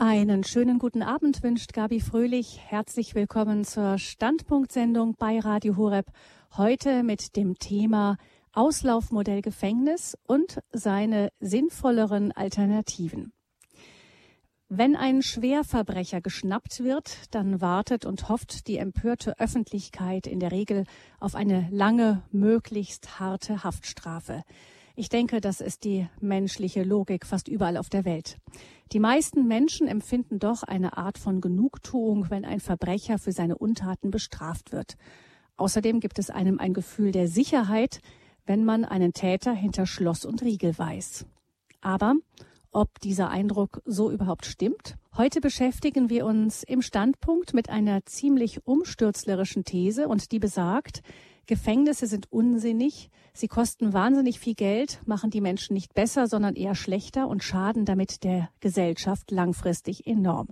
Einen schönen guten Abend wünscht Gabi Fröhlich. Herzlich willkommen zur Standpunktsendung bei Radio Horeb. Heute mit dem Thema Auslaufmodell Gefängnis und seine sinnvolleren Alternativen. Wenn ein Schwerverbrecher geschnappt wird, dann wartet und hofft die empörte Öffentlichkeit in der Regel auf eine lange, möglichst harte Haftstrafe. Ich denke, das ist die menschliche Logik fast überall auf der Welt. Die meisten Menschen empfinden doch eine Art von Genugtuung, wenn ein Verbrecher für seine Untaten bestraft wird. Außerdem gibt es einem ein Gefühl der Sicherheit, wenn man einen Täter hinter Schloss und Riegel weiß. Aber ob dieser Eindruck so überhaupt stimmt? Heute beschäftigen wir uns im Standpunkt mit einer ziemlich umstürzlerischen These und die besagt, Gefängnisse sind unsinnig, sie kosten wahnsinnig viel Geld, machen die Menschen nicht besser, sondern eher schlechter und schaden damit der Gesellschaft langfristig enorm.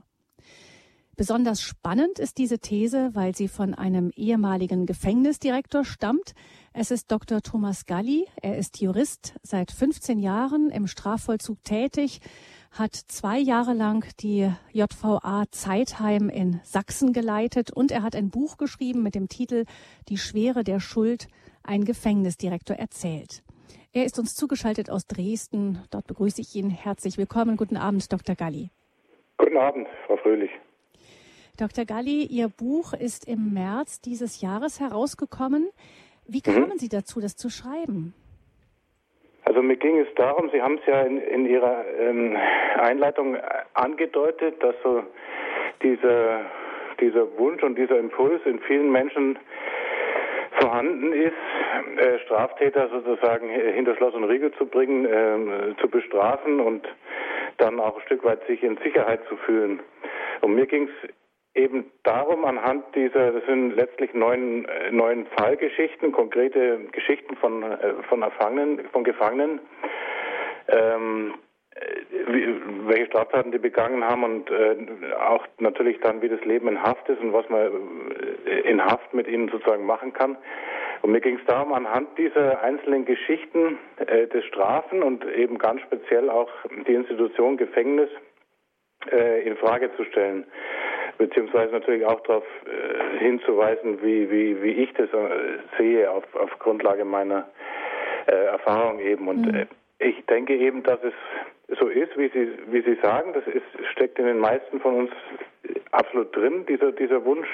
Besonders spannend ist diese These, weil sie von einem ehemaligen Gefängnisdirektor stammt. Es ist Dr. Thomas Galli. Er ist Jurist, seit 15 Jahren im Strafvollzug tätig, hat zwei Jahre lang die JVA Zeitheim in Sachsen geleitet und er hat ein Buch geschrieben mit dem Titel Die Schwere der Schuld, ein Gefängnisdirektor erzählt. Er ist uns zugeschaltet aus Dresden. Dort begrüße ich ihn herzlich willkommen. Guten Abend, Dr. Galli. Guten Abend, Frau Fröhlich. Dr. Galli, Ihr Buch ist im März dieses Jahres herausgekommen. Wie kamen mhm. Sie dazu, das zu schreiben? Also mir ging es darum, Sie haben es ja in, in Ihrer ähm, Einleitung angedeutet, dass so dieser, dieser Wunsch und dieser Impuls in vielen Menschen vorhanden ist, äh, Straftäter sozusagen hinter Schloss und Riegel zu bringen, äh, zu bestrafen und dann auch ein Stück weit sich in Sicherheit zu fühlen. Und mir ging es eben darum, anhand dieser, das sind letztlich neun, äh, neun Fallgeschichten, konkrete Geschichten von, äh, von Erfangenen, von Gefangenen, ähm, wie, welche Straftaten die begangen haben und äh, auch natürlich dann, wie das Leben in Haft ist und was man äh, in Haft mit ihnen sozusagen machen kann. Und mir ging es darum, anhand dieser einzelnen Geschichten äh, des Strafen und eben ganz speziell auch die Institution Gefängnis äh, in Frage zu stellen beziehungsweise natürlich auch darauf äh, hinzuweisen, wie, wie, wie ich das äh, sehe auf, auf Grundlage meiner äh, Erfahrung eben. Und mhm. Äh, ich denke eben, dass es so ist, wie Sie, wie Sie sagen, das ist, steckt in den meisten von uns absolut drin, dieser, dieser Wunsch,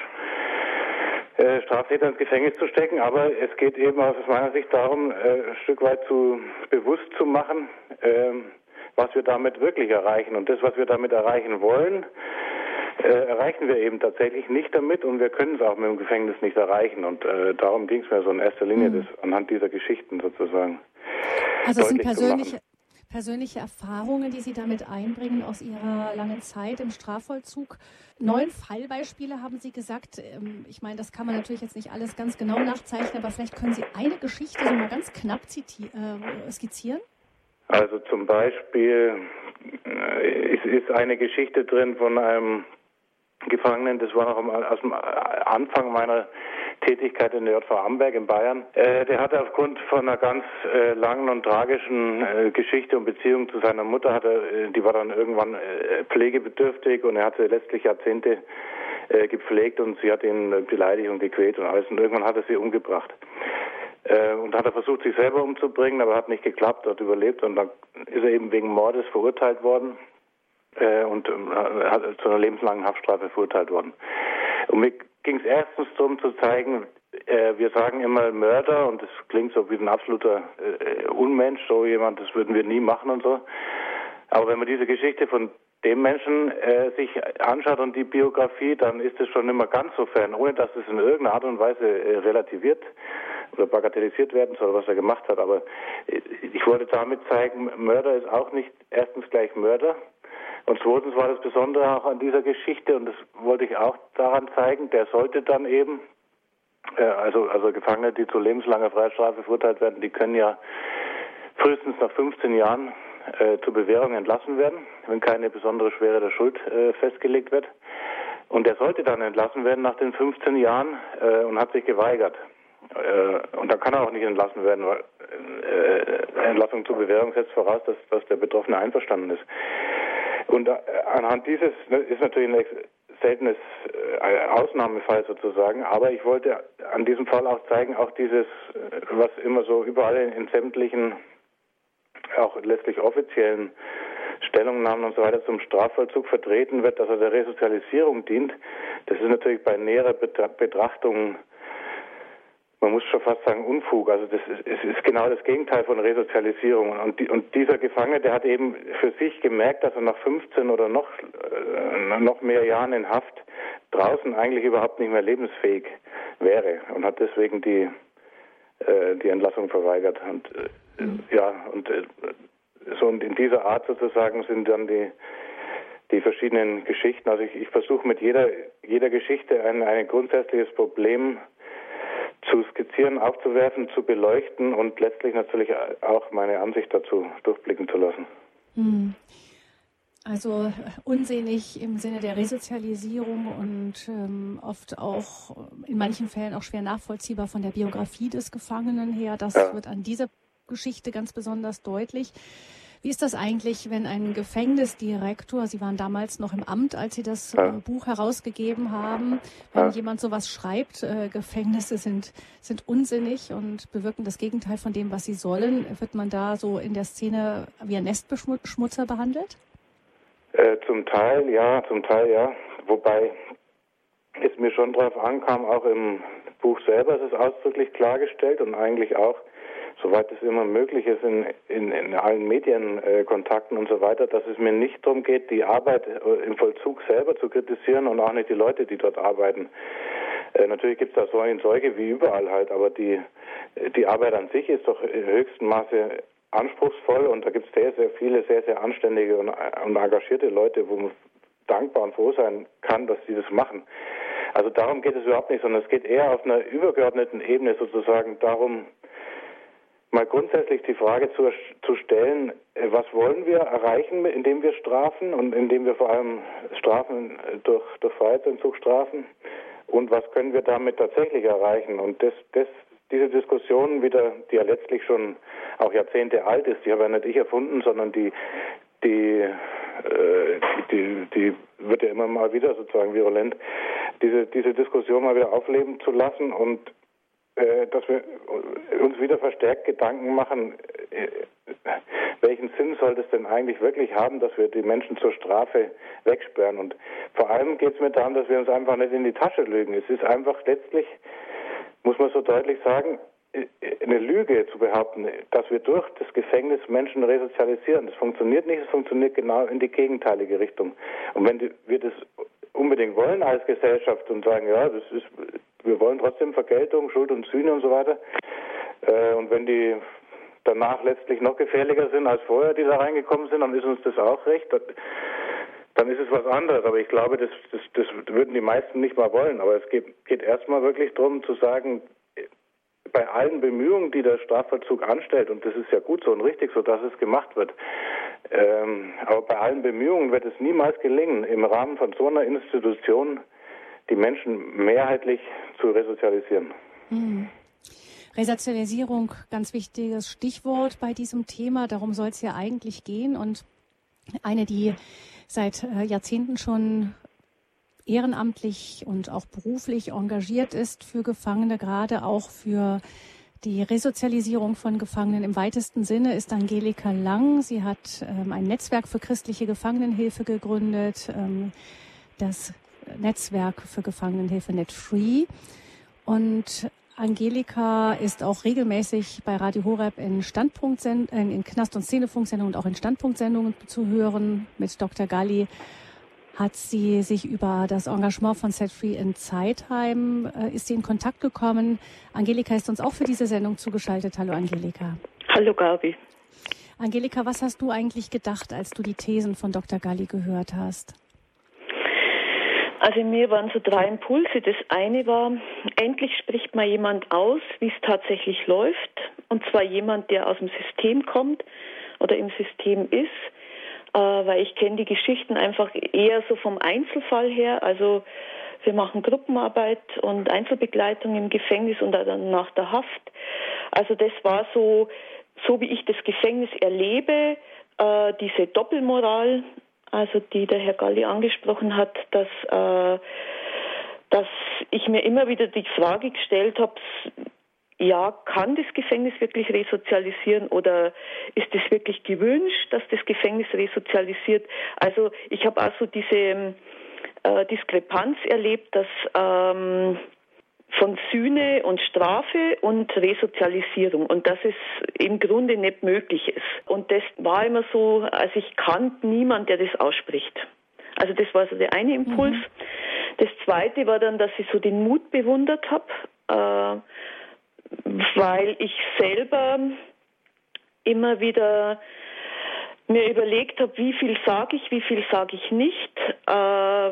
äh, Straftäter ins Gefängnis zu stecken. Aber es geht eben aus meiner Sicht darum, äh, ein Stück weit zu bewusst zu machen, äh, was wir damit wirklich erreichen. Und das, was wir damit erreichen wollen, äh, erreichen wir eben tatsächlich nicht damit und wir können es auch mit dem Gefängnis nicht erreichen. Und äh, darum ging es mir so in erster Linie, mhm. das anhand dieser Geschichten sozusagen. Also es sind persönliche, persönliche Erfahrungen, die Sie damit einbringen aus Ihrer langen Zeit im Strafvollzug. Neun Fallbeispiele haben Sie gesagt. Ähm, ich meine, das kann man natürlich jetzt nicht alles ganz genau nachzeichnen, aber vielleicht können Sie eine Geschichte so mal ganz knapp äh, skizzieren? Also zum Beispiel äh, ist, ist eine Geschichte drin von einem Gefangenen, das war noch aus dem Anfang meiner Tätigkeit in der JV Amberg in Bayern. Äh, der hatte aufgrund von einer ganz äh, langen und tragischen äh, Geschichte und Beziehung zu seiner Mutter, hatte, äh, die war dann irgendwann äh, pflegebedürftig und er hatte letztlich Jahrzehnte äh, gepflegt und sie hat ihn beleidigt und gequält und alles und irgendwann hat er sie umgebracht. und hat er versucht, sich selber umzubringen, aber hat nicht geklappt, hat überlebt und dann ist er eben wegen Mordes verurteilt worden äh, und äh, zu einer lebenslangen Haftstrafe verurteilt worden. Und mir ging es erstens darum zu zeigen, äh, wir sagen immer Mörder und das klingt so wie ein absoluter äh, Unmensch, so jemand, das würden wir nie machen und so. Aber wenn man diese Geschichte von dem Menschen äh, sich anschaut und die Biografie, dann ist es schon immer ganz so fern, ohne dass es in irgendeiner Art und Weise relativiert oder bagatellisiert werden soll, was er gemacht hat. Aber ich wollte damit zeigen, Mörder ist auch nicht erstens gleich Mörder, und zweitens war das Besondere auch an dieser Geschichte, und das wollte ich auch daran zeigen, der sollte dann eben, äh, also, also Gefangene, die zu lebenslanger Freiheitsstrafe verurteilt werden, die können ja frühestens nach 15 Jahren äh, zur Bewährung entlassen werden, wenn keine besondere Schwere der Schuld äh, festgelegt wird. Und er sollte dann entlassen werden nach den 15 Jahren äh, und hat sich geweigert. Äh, und dann kann er auch nicht entlassen werden, weil äh, Entlassung zur Bewährung setzt voraus, dass, dass der Betroffene einverstanden ist. Und äh, anhand dieses ne, ist natürlich ein seltenes äh, Ausnahmefall sozusagen, aber ich wollte an diesem Fall auch zeigen, auch dieses, äh, was immer so überall in, sämtlichen, auch letztlich offiziellen Stellungnahmen und so weiter zum Strafvollzug vertreten wird, dass er der Resozialisierung dient. Das ist natürlich bei näherer Betrachtung man muss schon fast sagen Unfug. Also das ist, ist genau das Gegenteil von Resozialisierung. Und, die, und, dieser Gefangene, der hat eben für sich gemerkt, dass er nach 15 oder noch, äh, noch mehr Jahren in Haft draußen eigentlich überhaupt nicht mehr lebensfähig wäre und hat deswegen die, äh, die Entlassung verweigert. Und äh, ja, und äh, so und in dieser Art sozusagen sind dann die die verschiedenen Geschichten. Also ich, ich versuche mit jeder jeder Geschichte ein, ein grundsätzliches Problem zu skizzieren, aufzuwerfen, zu beleuchten und letztlich natürlich auch meine Ansicht dazu durchblicken zu lassen. Hm. Also unsinnig im Sinne der Resozialisierung und ähm, oft auch in manchen Fällen auch schwer nachvollziehbar von der Biografie des Gefangenen her. Das ja. wird an dieser Geschichte ganz besonders deutlich. Wie ist das eigentlich, wenn ein Gefängnisdirektor, Sie waren damals noch im Amt, als Sie das ja. Äh, Buch herausgegeben haben, wenn ja. jemand sowas schreibt, äh, Gefängnisse sind, sind unsinnig und bewirken das Gegenteil von dem, was sie sollen, wird man da so in der Szene wie ein Nestbeschmutzer behandelt? Äh, zum Teil ja, zum Teil ja. Wobei es mir schon darauf ankam, auch im Buch selber ist es ausdrücklich klargestellt und eigentlich auch soweit es immer möglich ist, in, in, in allen Medienkontakten äh, und so weiter, dass es mir nicht darum geht, die Arbeit äh, im Vollzug selber zu kritisieren und auch nicht die Leute, die dort arbeiten. Äh, natürlich gibt es da solche Zeuge wie überall halt, aber die, die Arbeit an sich ist doch in höchstem Maße anspruchsvoll und da gibt es sehr, sehr viele sehr, sehr anständige und, und engagierte Leute, wo man dankbar und froh sein kann, dass sie das machen. Also darum geht es überhaupt nicht, sondern es geht eher auf einer übergeordneten Ebene sozusagen darum, mal grundsätzlich die Frage zu, zu stellen, äh, was wollen wir erreichen, indem wir strafen und indem wir vor allem Strafen durch, durch Freiheitsentzug strafen und was können wir damit tatsächlich erreichen? Und das, das, diese Diskussion wieder, die ja letztlich schon auch Jahrzehnte alt ist, die habe ja nicht ich erfunden, sondern die, die, äh, die, die wird ja immer mal wieder sozusagen virulent, diese, diese Diskussion mal wieder aufleben zu lassen und dass wir uns wieder verstärkt Gedanken machen, äh, welchen Sinn soll es denn eigentlich wirklich haben, dass wir die Menschen zur Strafe wegsperren. Und vor allem geht es mir darum, dass wir uns einfach nicht in die Tasche lügen. Es ist einfach letztlich, muss man so deutlich sagen, äh, eine Lüge zu behaupten, dass wir durch das Gefängnis Menschen resozialisieren. Das funktioniert nicht, es funktioniert genau in die gegenteilige Richtung. Und wenn wir das unbedingt wollen als Gesellschaft und sagen, ja, das ist wir wollen trotzdem Vergeltung, Schuld und Sühne und so weiter. Äh, und wenn die danach letztlich noch gefährlicher sind als vorher, die da reingekommen sind, dann ist uns das auch recht. Dann ist es was anderes. Aber ich glaube, das, das, das würden die meisten nicht mal wollen. Aber es geht, geht erstmal wirklich darum zu sagen, bei allen Bemühungen, die der Strafvollzug anstellt, und das ist ja gut so und richtig so, dass es gemacht wird, ähm, aber bei allen Bemühungen wird es niemals gelingen, im Rahmen von so einer Institution die Menschen mehrheitlich zu resozialisieren. Mhm. Resozialisierung, ganz wichtiges Stichwort bei diesem Thema. Darum soll es ja eigentlich gehen. Und eine, die seit äh, Jahrzehnten schon ehrenamtlich und auch beruflich engagiert ist für Gefangene, gerade auch für die Resozialisierung von Gefangenen im weitesten Sinne ist Angelika Lang. Sie hat ähm, ein Netzwerk für christliche Gefangenenhilfe gegründet, ähm, das Netzwerk für Gefangenenhilfe NetFree. Und Angelika ist auch regelmäßig bei Radio Horeb in Standpunktsendungen, in Knast- und Szenefunksendungen und auch in Standpunktsendungen zu hören. Mit Dr. Galli hat sie sich über das Engagement von Set Free in Zeitheim, äh, ist sie in Kontakt gekommen. Angelika ist uns auch für diese Sendung zugeschaltet. Hallo Angelika. Hallo Gabi. Angelika, was hast du eigentlich gedacht, als du die Thesen von Dr. Galli gehört hast? Also in mir waren so drei Impulse. Das eine war, endlich spricht mal jemand aus, wie es tatsächlich läuft. Und zwar jemand, der aus dem System kommt oder im System ist. Äh, weil ich kenne die Geschichten einfach eher so vom Einzelfall her. Also wir machen Gruppenarbeit und Einzelbegleitung im Gefängnis und dann nach der Haft. Also das war so, so wie ich das Gefängnis erlebe, äh, diese Doppelmoral also die der Herr Galli angesprochen hat, dass, äh, dass ich mir immer wieder die Frage gestellt habe, ja, kann das Gefängnis wirklich resozialisieren oder ist es wirklich gewünscht, dass das Gefängnis resozialisiert? Also ich habe auch so diese äh, Diskrepanz erlebt, dass ähm, von Sühne und Strafe und Resozialisierung und dass es im Grunde nicht möglich ist. Und das war immer so, also ich kannte niemand, der das ausspricht. Also das war so der eine Impuls. Mhm. Das zweite war dann, dass ich so den Mut bewundert habe, äh, weil ich selber immer wieder mir überlegt habe, wie viel sage ich, wie viel sage ich nicht. Äh,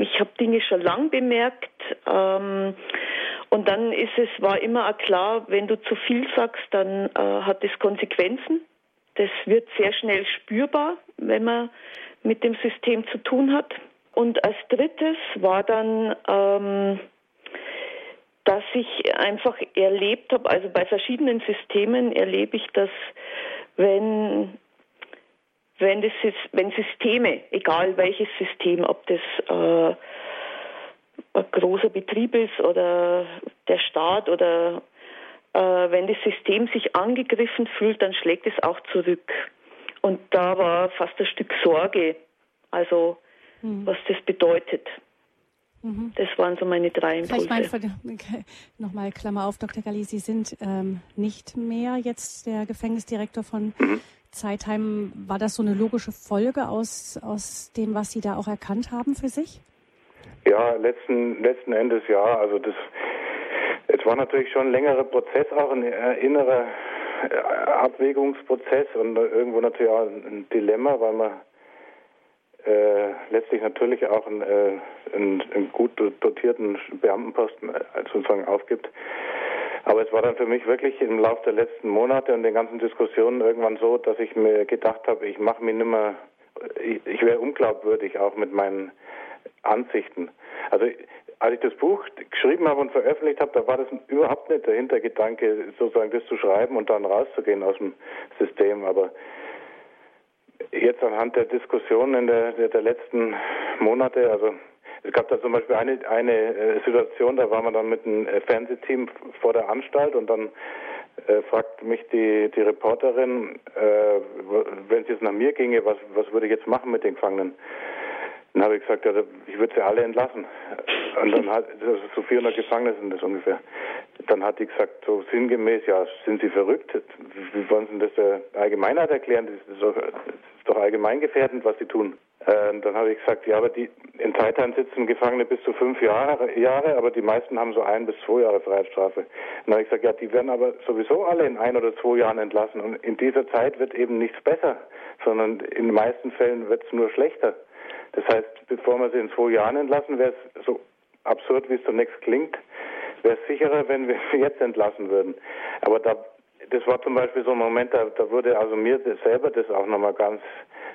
ich habe Dinge schon lang bemerkt. Ähm, und dann ist es, war immer auch klar, wenn du zu viel sagst, dann äh, hat es Konsequenzen. Das wird sehr schnell spürbar, wenn man mit dem System zu tun hat. Und als drittes war dann, ähm, dass ich einfach erlebt habe, also bei verschiedenen Systemen erlebe ich, dass wenn wenn, das ist, wenn Systeme, egal welches System, ob das äh, ein großer Betrieb ist oder der Staat oder äh, wenn das System sich angegriffen fühlt, dann schlägt es auch zurück. Und da war fast ein Stück Sorge, also mhm. was das bedeutet. Mhm. Das waren so meine drei Impulse. Vielleicht mein, nochmal Klammer auf, Dr. Galli, Sie sind ähm, nicht mehr jetzt der Gefängnisdirektor von mhm. Zeitheim. War das so eine logische Folge aus, aus dem, was Sie da auch erkannt haben für sich? Ja, letzten, letzten Endes ja. Also das, es war natürlich schon ein längerer Prozess, auch ein äh, innerer äh, Abwägungsprozess und irgendwo natürlich auch ein Dilemma, weil man äh, letztlich natürlich auch einen, äh, einen, einen, gut dotierten Beamtenposten äh, sozusagen aufgibt. Aber es war dann für mich wirklich im Laufe der letzten Monate und den ganzen Diskussionen irgendwann so, dass ich mir gedacht habe, ich mache mir nimmer, ich, ich wäre unglaubwürdig auch mit meinen Ansichten. Also als ich das Buch geschrieben habe und veröffentlicht habe, da war das überhaupt nicht der Hintergedanke, sozusagen das zu schreiben und dann rauszugehen aus dem System. Aber jetzt anhand der Diskussionen der, der, der letzten Monate, also es gab da zum Beispiel eine, eine äh, Situation, da war man dann mit einem äh, Fernsehteam vor der Anstalt und dann äh, fragt mich die, die Reporterin, äh, wenn es jetzt nach mir ginge, was, was würde ich jetzt machen mit den Gefangenen? Dann habe ich gesagt, ja, ich würde sie alle entlassen. Und dann hat, also so 400 Gefangene sind das ungefähr. Dann hat die gesagt, so sinngemäß, ja, sind Sie verrückt? Wie wollen Sie das der Allgemeinheit erklären? Das ist doch, das ist doch allgemeingefährdend, was Sie tun. Äh, dann habe ich gesagt, ja, aber die in Zeitheim sitzen Gefangene bis zu fünf Jahre, Jahre, aber die meisten haben so ein bis zwei Jahre Freiheitsstrafe. Dann habe ich gesagt, ja, die werden aber sowieso alle in ein oder zwei Jahren entlassen. Und in dieser Zeit wird eben nichts besser, sondern in den meisten Fällen wird es nur schlechter. Das heißt, bevor wir sie in zwei Jahren entlassen, wäre es so absurd, wie es zunächst klingt, wäre es sicherer, wenn wir sie jetzt entlassen würden. Aber da, das war zum Beispiel so ein Moment, da, da wurde also mir selber das auch nochmal ganz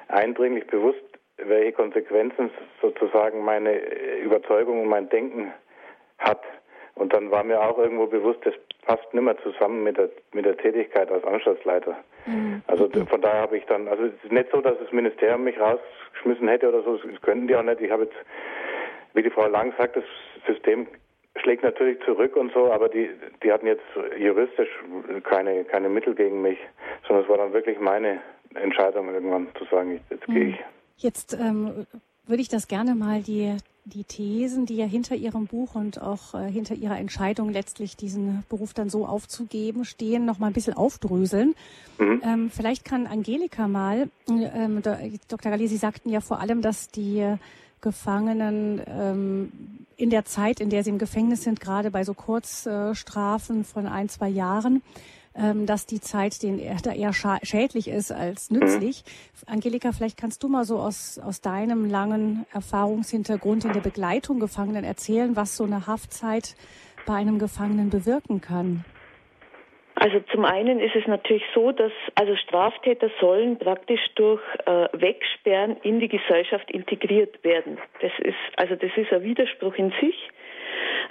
eindringlich bewusst, welche Konsequenzen sozusagen meine Überzeugung und mein Denken hat. Und dann war mir auch irgendwo bewusst, das passt nicht mehr zusammen mit der, mit der Tätigkeit als Anstaltsleiter. Mhm. Also von daher habe ich dann, also es ist nicht so, dass das Ministerium mich rausgeschmissen hätte oder so, das könnten die auch nicht. Ich habe jetzt, wie die Frau Lang sagt, das System schlägt natürlich zurück und so, aber die, die hatten jetzt juristisch keine, keine Mittel gegen mich, sondern es war dann wirklich meine Entscheidung irgendwann zu sagen, jetzt mhm. gehe ich. Jetzt ähm, würde ich das gerne mal die die Thesen, die ja hinter Ihrem Buch und auch äh, hinter Ihrer Entscheidung letztlich diesen Beruf dann so aufzugeben stehen, noch mal ein bisschen aufdröseln. Mhm. Ähm, vielleicht kann Angelika mal, ähm, Dr. Galli, Sie sagten ja vor allem, dass die Gefangenen ähm, in der Zeit, in der sie im Gefängnis sind, gerade bei so Kurzstrafen von ein, zwei Jahren, dass die Zeit den da eher schädlich ist als nützlich. Mhm. Angelika, vielleicht kannst du mal so aus, aus deinem langen Erfahrungshintergrund in der Begleitung Gefangenen erzählen, was so eine Haftzeit bei einem Gefangenen bewirken kann. Also zum einen ist es natürlich so, dass also Straftäter sollen praktisch durch äh, Wegsperren in die Gesellschaft integriert werden. Das ist also das ist ein Widerspruch in sich.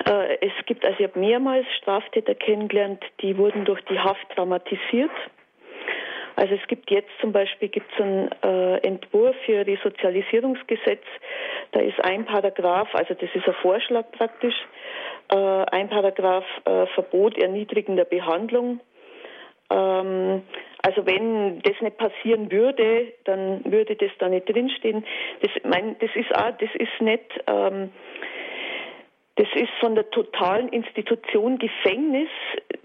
Äh, es gibt, also ich habe mehrmals Straftäter kennengelernt, die wurden durch die Haft traumatisiert Also es gibt jetzt zum Beispiel gibt's einen äh, Entwurf für Resozialisierungsgesetz. Da ist ein Paragraph, also das ist ein Vorschlag praktisch, äh, ein Paragraph äh, Verbot erniedrigender Behandlung. Ähm, also wenn das nicht passieren würde, dann würde das da nicht drinstehen. Das, mein, das ist auch, das ist nicht ähm, das ist von der totalen Institution Gefängnis.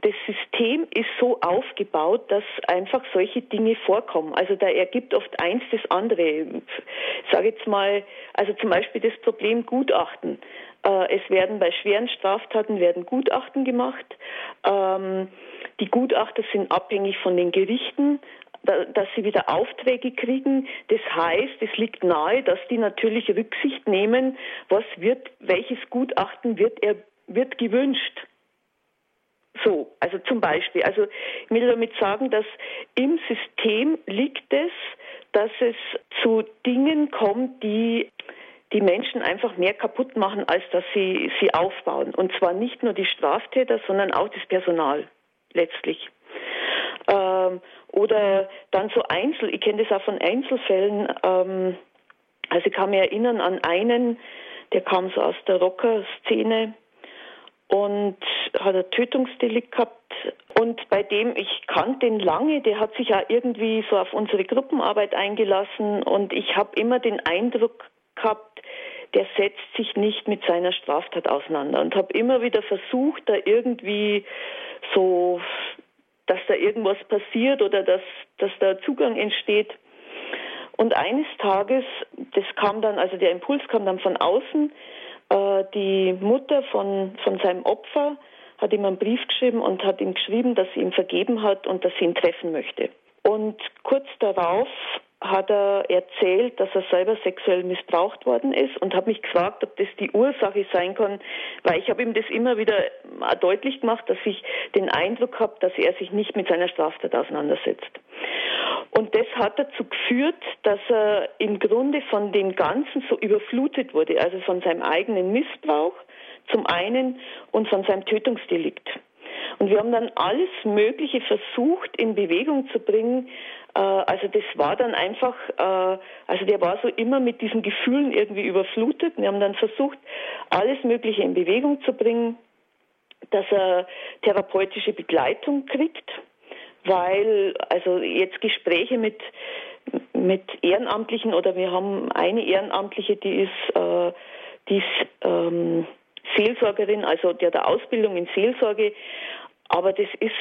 Das System ist so aufgebaut, dass einfach solche Dinge vorkommen. Also da ergibt oft eins das andere. Ich sage jetzt mal, also zum Beispiel das Problem Gutachten. Äh, es werden bei schweren Straftaten werden Gutachten gemacht. Ähm, die Gutachter sind abhängig von den Gerichten dass sie wieder Aufträge kriegen. Das heißt, es liegt nahe, dass die natürlich Rücksicht nehmen, was wird, welches Gutachten wird er, wird gewünscht. So, also zum Beispiel, also ich will damit sagen, dass im System liegt es, dass es zu Dingen kommt, die die Menschen einfach mehr kaputt machen, als dass sie sie aufbauen. Und zwar nicht nur die Straftäter, sondern auch das Personal letztlich. Ähm, oder dann so Einzel, ich kenne das auch von Einzelfällen. Ähm, also ich kann mich erinnern an einen, der kam so aus der Rocker-Szene und hat ein Tötungsdelikt gehabt. Und bei dem, ich kannte den lange, der hat sich auch irgendwie so auf unsere Gruppenarbeit eingelassen und ich habe immer den Eindruck gehabt, der setzt sich nicht mit seiner Straftat auseinander und habe immer wieder versucht, da irgendwie so dass da irgendwas passiert oder dass, dass da Zugang entsteht. Und eines Tages, das kam dann, also der Impuls kam dann von außen, äh, die Mutter von, von seinem Opfer hat ihm einen Brief geschrieben und hat ihm geschrieben, dass sie ihm vergeben hat und dass sie ihn treffen möchte. Und kurz darauf hat er erzählt, dass er selber sexuell missbraucht worden ist und habe mich gefragt, ob das die Ursache sein kann, weil ich habe ihm das immer wieder deutlich gemacht, dass ich den Eindruck habe, dass er sich nicht mit seiner Straftat auseinandersetzt. Und das hat dazu geführt, dass er im Grunde von dem Ganzen so überflutet wurde, also von seinem eigenen Missbrauch zum einen und von seinem Tötungsdelikt. Und wir haben dann alles Mögliche versucht in Bewegung zu bringen, äh, also das war dann einfach, äh, also der war so immer mit diesen Gefühlen irgendwie überflutet. Wir haben dann versucht, alles Mögliche in Bewegung zu bringen, dass er therapeutische Begleitung kriegt, weil also jetzt Gespräche mit mit Ehrenamtlichen oder wir haben eine Ehrenamtliche, die ist, äh, die ist ähm, Seelsorgerin, also der der Ausbildung in Seelsorge, aber das ist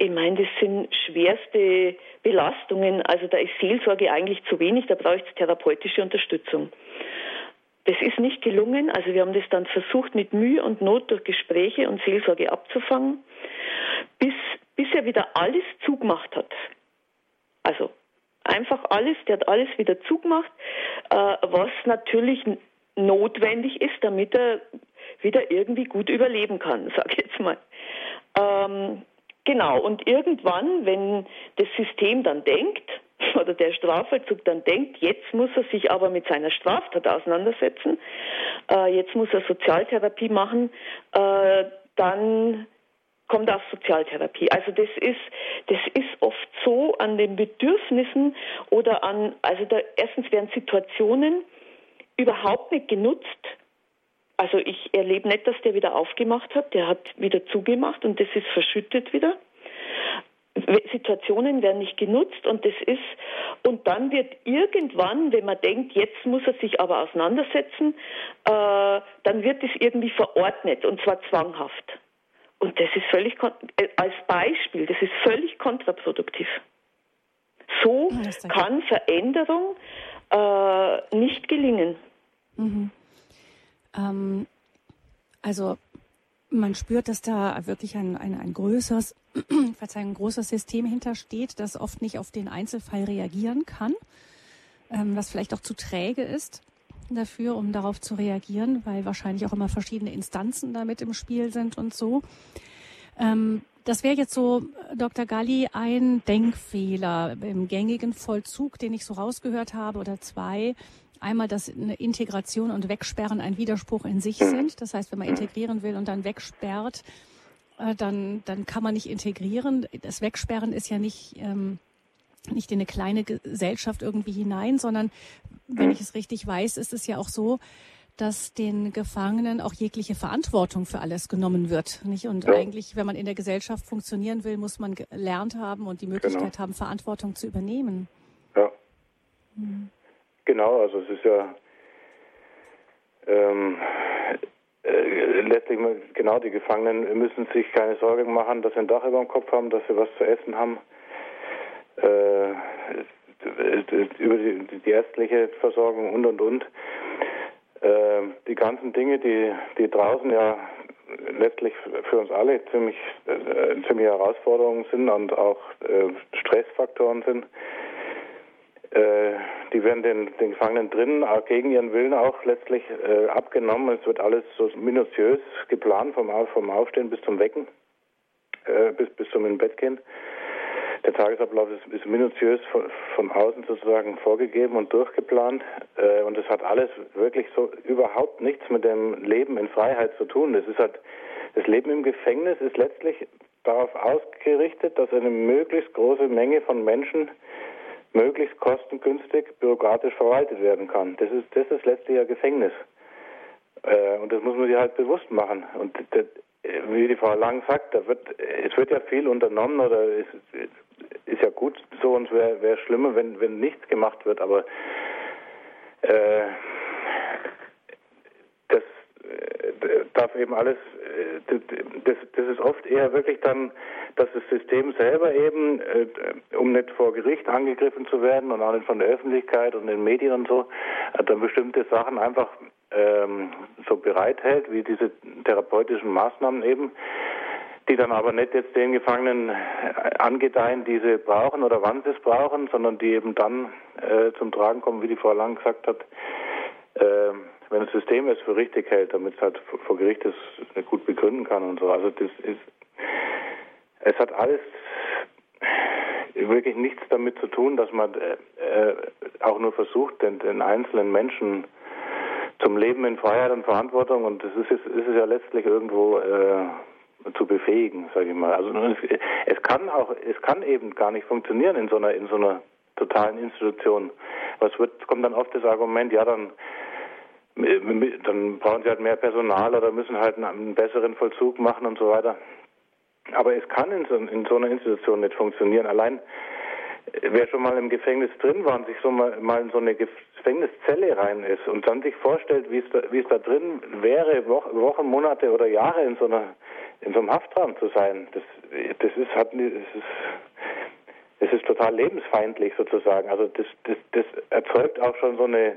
ich meine, das sind schwerste Belastungen. Also da ist Seelsorge eigentlich zu wenig, da braucht es therapeutische Unterstützung. Das ist nicht gelungen. Also wir haben das dann versucht, mit Mühe und Not durch Gespräche und Seelsorge abzufangen, bis, bis er wieder alles zugemacht hat. Also einfach alles, der hat alles wieder zugemacht, äh, was natürlich notwendig ist, damit er wieder irgendwie gut überleben kann, sage ich jetzt mal. Ähm, Genau, und irgendwann, wenn das System dann denkt, oder der Strafvollzug dann denkt, jetzt muss er sich aber mit seiner Straftat auseinandersetzen, äh, jetzt muss er Sozialtherapie machen, äh, dann kommt auch Sozialtherapie. Also das ist, das ist oft so an den Bedürfnissen oder an, also da, erstens werden Situationen überhaupt nicht genutzt. Also ich erlebe nicht, dass der wieder aufgemacht hat, der hat wieder zugemacht und das ist verschüttet wieder. Situationen werden nicht genutzt und das ist, und dann wird irgendwann, wenn man denkt, jetzt muss er sich aber auseinandersetzen, äh, dann wird es irgendwie verordnet und zwar zwanghaft. Und das ist völlig, äh, als Beispiel, das ist völlig kontraproduktiv. So kann Veränderung äh, nicht gelingen. Mhm. Ähm, also man spürt, dass da wirklich ein, ein, ein größeres, Verzeihung, ein großes System hintersteht, das oft nicht auf den Einzelfall reagieren kann, ähm, was vielleicht auch zu träge ist dafür, um darauf zu reagieren, weil wahrscheinlich auch immer verschiedene Instanzen damit im Spiel sind und so. Ähm, das wäre jetzt so, Dr. Galli, ein Denkfehler im gängigen Vollzug, den ich so rausgehört habe, oder zwei, einmal, dass eine Integration und Wegsperren ein Widerspruch in sich sind. Das heißt, wenn man integrieren will und dann wegsperrt, äh, dann, dann kann man nicht integrieren. Das Wegsperren ist ja nicht ähm, nicht in eine kleine Gesellschaft irgendwie hinein, sondern wenn ich es richtig weiß, ist es ja auch so, dass den Gefangenen auch jegliche Verantwortung für alles genommen wird. Nicht? Und ja. eigentlich, wenn man in der Gesellschaft funktionieren will, muss man gelernt haben und die Möglichkeit genau. haben, Verantwortung zu übernehmen. Ja. Hm. Genau, also es ist ja ähm, äh, letztlich genau die Gefangenen müssen sich keine Sorgen machen, dass sie ein Dach über dem Kopf haben, dass sie was zu essen haben. Äh, über die, die ärztliche Versorgung und und und. Äh, die ganzen Dinge, die, die draußen ja letztlich für uns alle ziemlich, äh, ziemlich Herausforderungen sind und auch äh, Stressfaktoren sind, die werden den, den Gefangenen drinnen auch gegen ihren Willen auch letztlich äh, abgenommen. Es wird alles so minutiös geplant vom, vom Aufstehen bis zum Wecken, äh, bis, bis zum in Bett gehen. Der Tagesablauf ist, ist minutiös von, von, außen sozusagen vorgegeben und durchgeplant. Äh, und es hat alles wirklich so überhaupt nichts mit dem Leben in Freiheit zu tun. Das ist halt, das Leben im Gefängnis ist letztlich darauf ausgerichtet, dass eine möglichst große Menge von Menschen möglichst kostengünstig bürokratisch verwaltet werden kann. Das ist, das ist letztlich ein Gefängnis. Äh, und das muss man sich halt bewusst machen. Und das, wie die Frau Lang sagt, da wird, es wird ja viel unternommen oder es ist ja gut so und es wäre wär schlimmer, wenn, wenn nichts gemacht wird, aber äh, darf eben alles, äh, das, das ist oft eher wirklich dann, dass das System selber eben, äh, um nicht vor Gericht angegriffen zu werden und auch nicht von der Öffentlichkeit und den Medien und so, dann bestimmte Sachen einfach ähm, so bereithält, wie diese therapeutischen Maßnahmen eben, die dann aber nicht jetzt den Gefangenen angedeihen, die sie brauchen oder wann sie es brauchen, sondern die eben dann äh, zum Tragen kommen, wie die Frau Lang gesagt hat, äh, wenn das System es für richtig hält, damit es halt vor Gericht es gut begründen kann und so. Also das ist, es hat alles wirklich nichts damit zu tun, dass man äh, äh, auch nur versucht, den, den, einzelnen Menschen zum Leben in Freiheit und Verantwortung und das ist, ist, es ja letztlich irgendwo äh, zu befähigen, sage ich mal. Also es, es, kann auch, es kann eben gar nicht funktionieren in so einer in so einer totalen Institution. Was wird kommt dann oft das Argument, ja dann dann brauchen sie halt mehr Personal oder müssen halt einen besseren Vollzug machen und so weiter. Aber es kann in so, in so einer Institution nicht funktionieren. Allein wer schon mal im Gefängnis drin war und sich so mal, mal in so eine Gefängniszelle rein ist und dann sich vorstellt, wie es da, da drin wäre, Wochen, Monate oder Jahre in so einer in so einem Haftraum zu sein, das das ist hat das ist das ist total lebensfeindlich sozusagen. Also das das das erzeugt auch schon so eine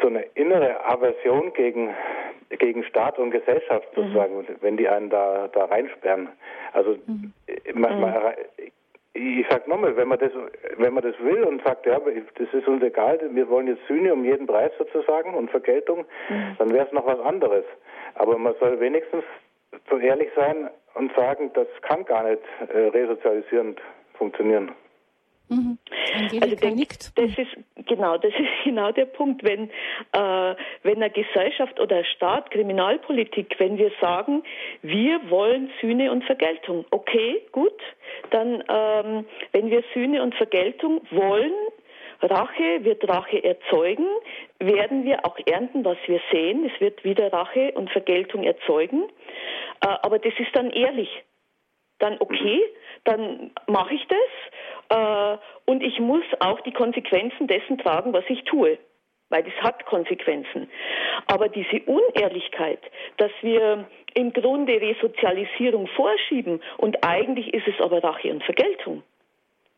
so eine innere Aversion gegen gegen Staat und Gesellschaft sozusagen, mhm. wenn die einen da da reinsperren. Also mhm. man, man, ich sag nochmal, wenn man das, wenn man das will und sagt, ja, das ist uns egal, wir wollen jetzt Sühne um jeden Preis sozusagen und Vergeltung, mhm. dann wäre es noch was anderes. Aber man soll wenigstens so ehrlich sein und sagen, das kann gar nicht äh, resozialisierend funktionieren. Mhm. Also denk, das ist genau, das ist genau der Punkt, wenn äh, wenn eine Gesellschaft oder ein Staat Kriminalpolitik, wenn wir sagen, wir wollen Sühne und Vergeltung, okay, gut, dann ähm, wenn wir Sühne und Vergeltung wollen, Rache wird Rache erzeugen, werden wir auch ernten, was wir sehen. Es wird wieder Rache und Vergeltung erzeugen. Äh, aber das ist dann ehrlich. Dann okay, dann mache ich das äh, und ich muss auch die Konsequenzen dessen tragen, was ich tue weil das hat Konsequenzen. Aber diese Unehrlichkeit, dass wir im Grunde Resozialisierung vorschieben und eigentlich ist es aber Rache und Vergeltung.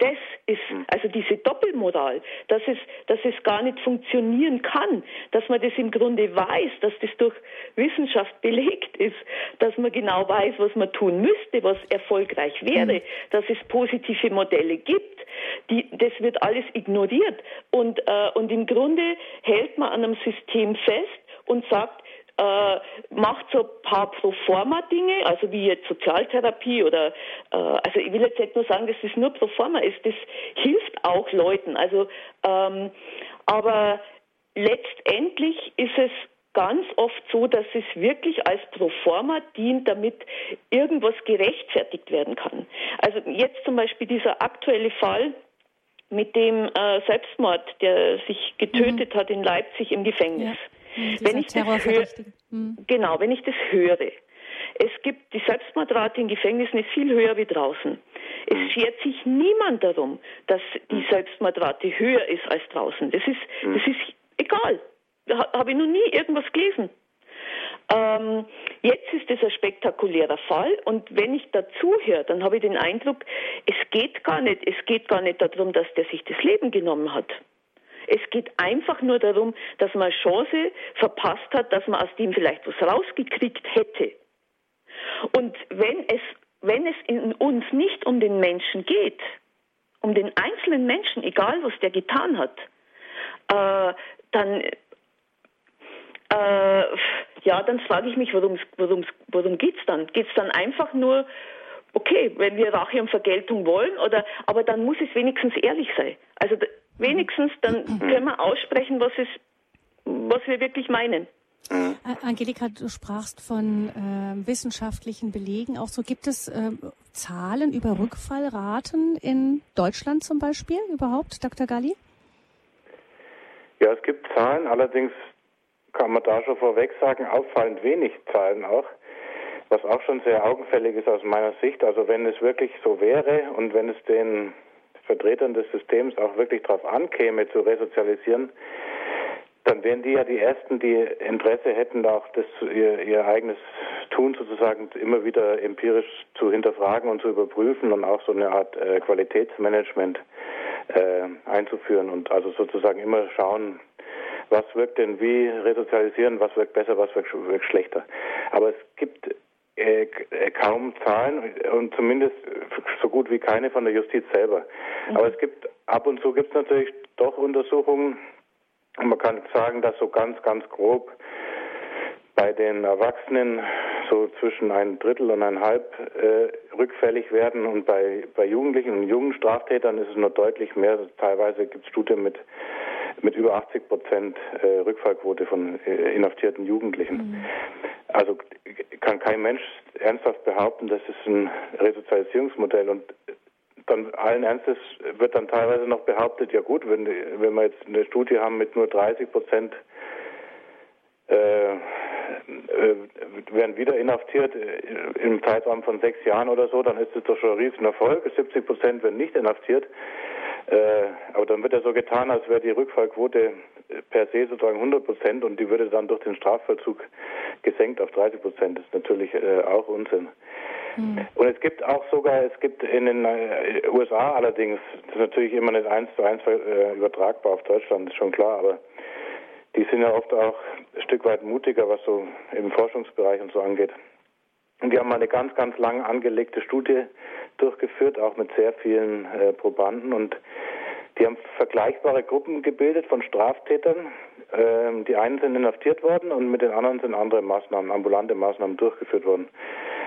Das ist also diese Doppelmoral, dass es, dass es gar nicht funktionieren kann, dass man das im Grunde weiß, dass das durch Wissenschaft belegt ist, dass man genau weiß, was man tun müsste, was erfolgreich wäre, mhm. dass es positive Modelle gibt. Die, das wird alles ignoriert und, äh, und im Grunde hält man an einem System fest und sagt, äh, macht so ein paar Proforma-Dinge, also wie jetzt Sozialtherapie oder, äh, also ich will jetzt nicht nur sagen, dass das nur Proforma ist, das hilft auch Leuten. Also, ähm, aber letztendlich ist es ganz oft so, dass es wirklich als Proforma dient, damit irgendwas gerechtfertigt werden kann. Also jetzt zum Beispiel dieser aktuelle Fall mit dem äh, Selbstmord, der sich getötet mhm. hat in Leipzig im Gefängnis. Ja. Wenn ich das höre, mhm. genau, wenn ich das höre, es gibt die Selbstmordrate in Gefängnissen ist viel höher wie draußen. Es mhm. schert sich niemand darum, dass die mhm. Selbstmordrate höher ist als draußen. Das ist, das ist egal. Da habe ich noch nie irgendwas gelesen. Ähm, jetzt ist es ein spektakulärer Fall und wenn ich dazuhöre, dann habe ich den Eindruck, es geht gar nicht, es geht gar nicht darum, dass der sich das Leben genommen hat. Es geht einfach nur darum, dass man eine Chance verpasst hat, dass man aus dem vielleicht was rausgekriegt hätte. Und wenn es, wenn es in uns nicht um den Menschen geht, um den einzelnen Menschen, egal was der getan hat, äh, dann äh, ja, dann frage ich mich, worum, worum, worum geht es dann? Geht es dann einfach nur, okay, wenn wir Rache und Vergeltung wollen, oder, aber dann muss es wenigstens ehrlich sein. Also wenigstens dann können wir aussprechen, was, es, was wir wirklich meinen. Mhm. Angelika, du sprachst von äh, wissenschaftlichen Belegen. Auch so gibt es äh, Zahlen über Rückfallraten in Deutschland zum Beispiel überhaupt, Dr. Galli? Ja, es gibt Zahlen, allerdings kann man da schon vorweg sagen, auffallend wenig Zahlen auch, was auch schon sehr augenfällig ist aus meiner Sicht. Also wenn es wirklich so wäre und wenn es den Vertretern des Systems auch wirklich darauf ankäme, zu resozialisieren, dann wären die ja die Ersten, die Interesse hätten, auch das, ihr, ihr eigenes Tun sozusagen immer wieder empirisch zu hinterfragen und zu überprüfen und auch so eine Art äh, Qualitätsmanagement äh, einzuführen und also sozusagen immer schauen, was wirkt denn wie resozialisieren, was wirkt besser, was wirkt, wirkt schlechter. Aber es gibt äh, äh kaum Zahlen und zumindest so gut wie keine von der Justiz selber. Mhm. Aber es gibt ab und zu gibt es natürlich doch Untersuchungen. Und man kann sagen, dass so ganz, ganz grob bei den Erwachsenen so zwischen ein Drittel und ein halb äh, rückfällig werden und bei, bei Jugendlichen und jungen Straftätern ist es nur deutlich mehr. Teilweise gibt es Studien mit mit über 80 Prozent äh, Rückfallquote von äh, inhaftierten Jugendlichen. Mhm. Also kann kein Mensch ernsthaft behaupten, das ist ein Resozialisierungsmodell und dann allen Ernstes wird dann teilweise noch behauptet, ja gut, wenn, wenn wir jetzt eine Studie haben mit nur 30 Prozent äh, äh, werden wieder inhaftiert im Zeitraum von sechs Jahren oder so, dann ist das doch schon ein Riesenerfolg. 70 Prozent werden nicht inhaftiert. Äh, aber dann wird ja so getan, als wäre die Rückfallquote per se sozusagen 100 Prozent und die würde dann durch den Strafvollzug gesenkt auf 30 Prozent. Das ist natürlich äh, auch Unsinn. Mhm. Und es gibt auch sogar, es gibt in den äh, USA allerdings, das ist natürlich immer nicht eins zu eins äh, übertragbar auf Deutschland, ist schon klar, aber die sind ja oft auch ein Stück weit mutiger, was so im Forschungsbereich und so angeht. Und die haben eine ganz, ganz lang angelegte Studie durchgeführt, auch mit sehr vielen äh, Probanden. Und die haben vergleichbare Gruppen gebildet von Straftätern. Ähm, die einen sind inhaftiert worden und mit den anderen sind andere Maßnahmen, ambulante Maßnahmen durchgeführt worden.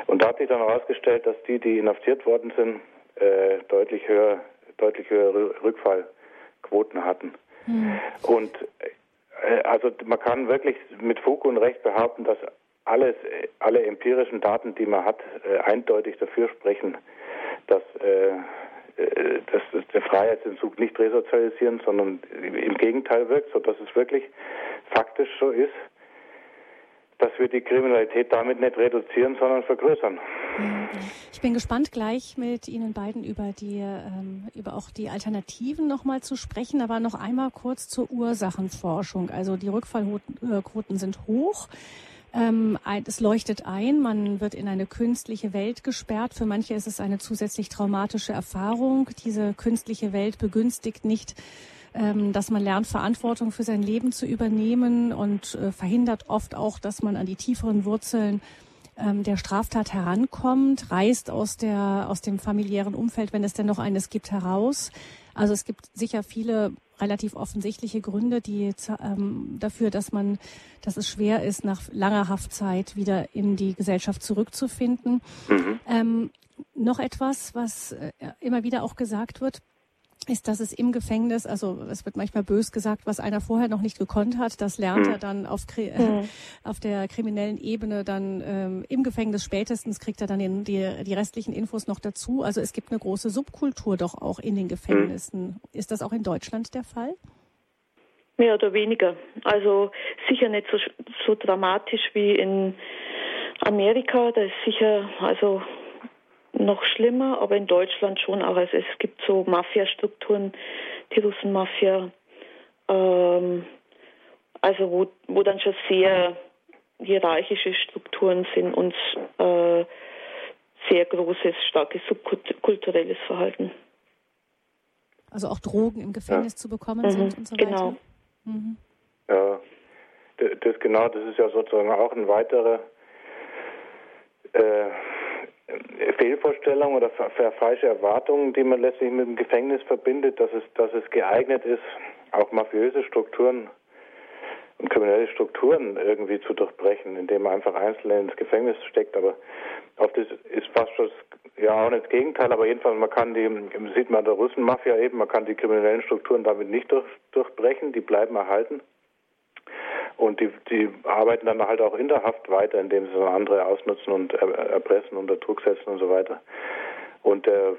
Und da hat sich dann herausgestellt, dass die, die inhaftiert worden sind, äh, deutlich höher, deutlich höhere Rückfallquoten hatten. Mhm. Und äh, also man kann wirklich mit Fug und Recht behaupten, dass alles, alle empirischen Daten, die man hat, äh, eindeutig dafür sprechen, dass, äh, äh, dass der Freiheitsentzug nicht resozialisieren, sondern im Gegenteil wirkt, sodass es wirklich faktisch so ist, dass wir die Kriminalität damit nicht reduzieren, sondern vergrößern. Ich bin gespannt, gleich mit Ihnen beiden über die, ähm, über auch die Alternativen nochmal zu sprechen, aber noch einmal kurz zur Ursachenforschung. Also die Rückfallquoten sind hoch. Ähm, es leuchtet ein, man wird in eine künstliche Welt gesperrt. Für manche ist es eine zusätzlich traumatische Erfahrung. Diese künstliche Welt begünstigt nicht, ähm, dass man lernt, Verantwortung für sein Leben zu übernehmen und äh, verhindert oft auch, dass man an die tieferen Wurzeln ähm, der Straftat herankommt, reißt aus der aus dem familiären Umfeld, wenn es denn noch eines gibt, heraus. Also es gibt sicher viele relativ offensichtliche Gründe, die ähm, dafür, dass man, dass es schwer ist, nach langer Haftzeit wieder in die Gesellschaft zurückzufinden. Mhm. Ähm, noch etwas, was äh, immer wieder auch gesagt wird. Ist, dass es im Gefängnis, also es wird manchmal bös gesagt, was einer vorher noch nicht gekonnt hat, das lernt mhm. er dann auf, mhm. auf der kriminellen Ebene dann ähm, im Gefängnis spätestens kriegt er dann den, die, die restlichen Infos noch dazu. Also es gibt eine große Subkultur doch auch in den Gefängnissen. Mhm. Ist das auch in Deutschland der Fall? Mehr oder weniger. Also sicher nicht so, so dramatisch wie in Amerika. Da ist sicher, also noch schlimmer, aber in Deutschland schon auch. Also es gibt so Mafia-Strukturen, die Russenmafia, ähm, also wo, wo dann schon sehr hierarchische Strukturen sind und äh, sehr großes, starkes subkulturelles Verhalten. Also auch Drogen im Gefängnis ja. zu bekommen mhm, sind und so weiter. Genau. Mhm. Ja, das genau, das ist ja sozusagen auch ein weiterer äh, Fehlvorstellungen oder falsche Erwartungen, die man letztlich mit dem Gefängnis verbindet, dass es, dass es geeignet ist, auch mafiöse Strukturen und kriminelle Strukturen irgendwie zu durchbrechen, indem man einfach Einzelne ins Gefängnis steckt. Aber oft ist, ist fast schon ja auch nicht das Gegenteil, aber jedenfalls man kann die, sieht man der Russenmafia eben, man kann die kriminellen Strukturen damit nicht durch, durchbrechen, die bleiben erhalten. Und die, die arbeiten dann halt auch in der Haft weiter, indem sie andere ausnutzen und erpressen, unter Druck setzen und so weiter. Und der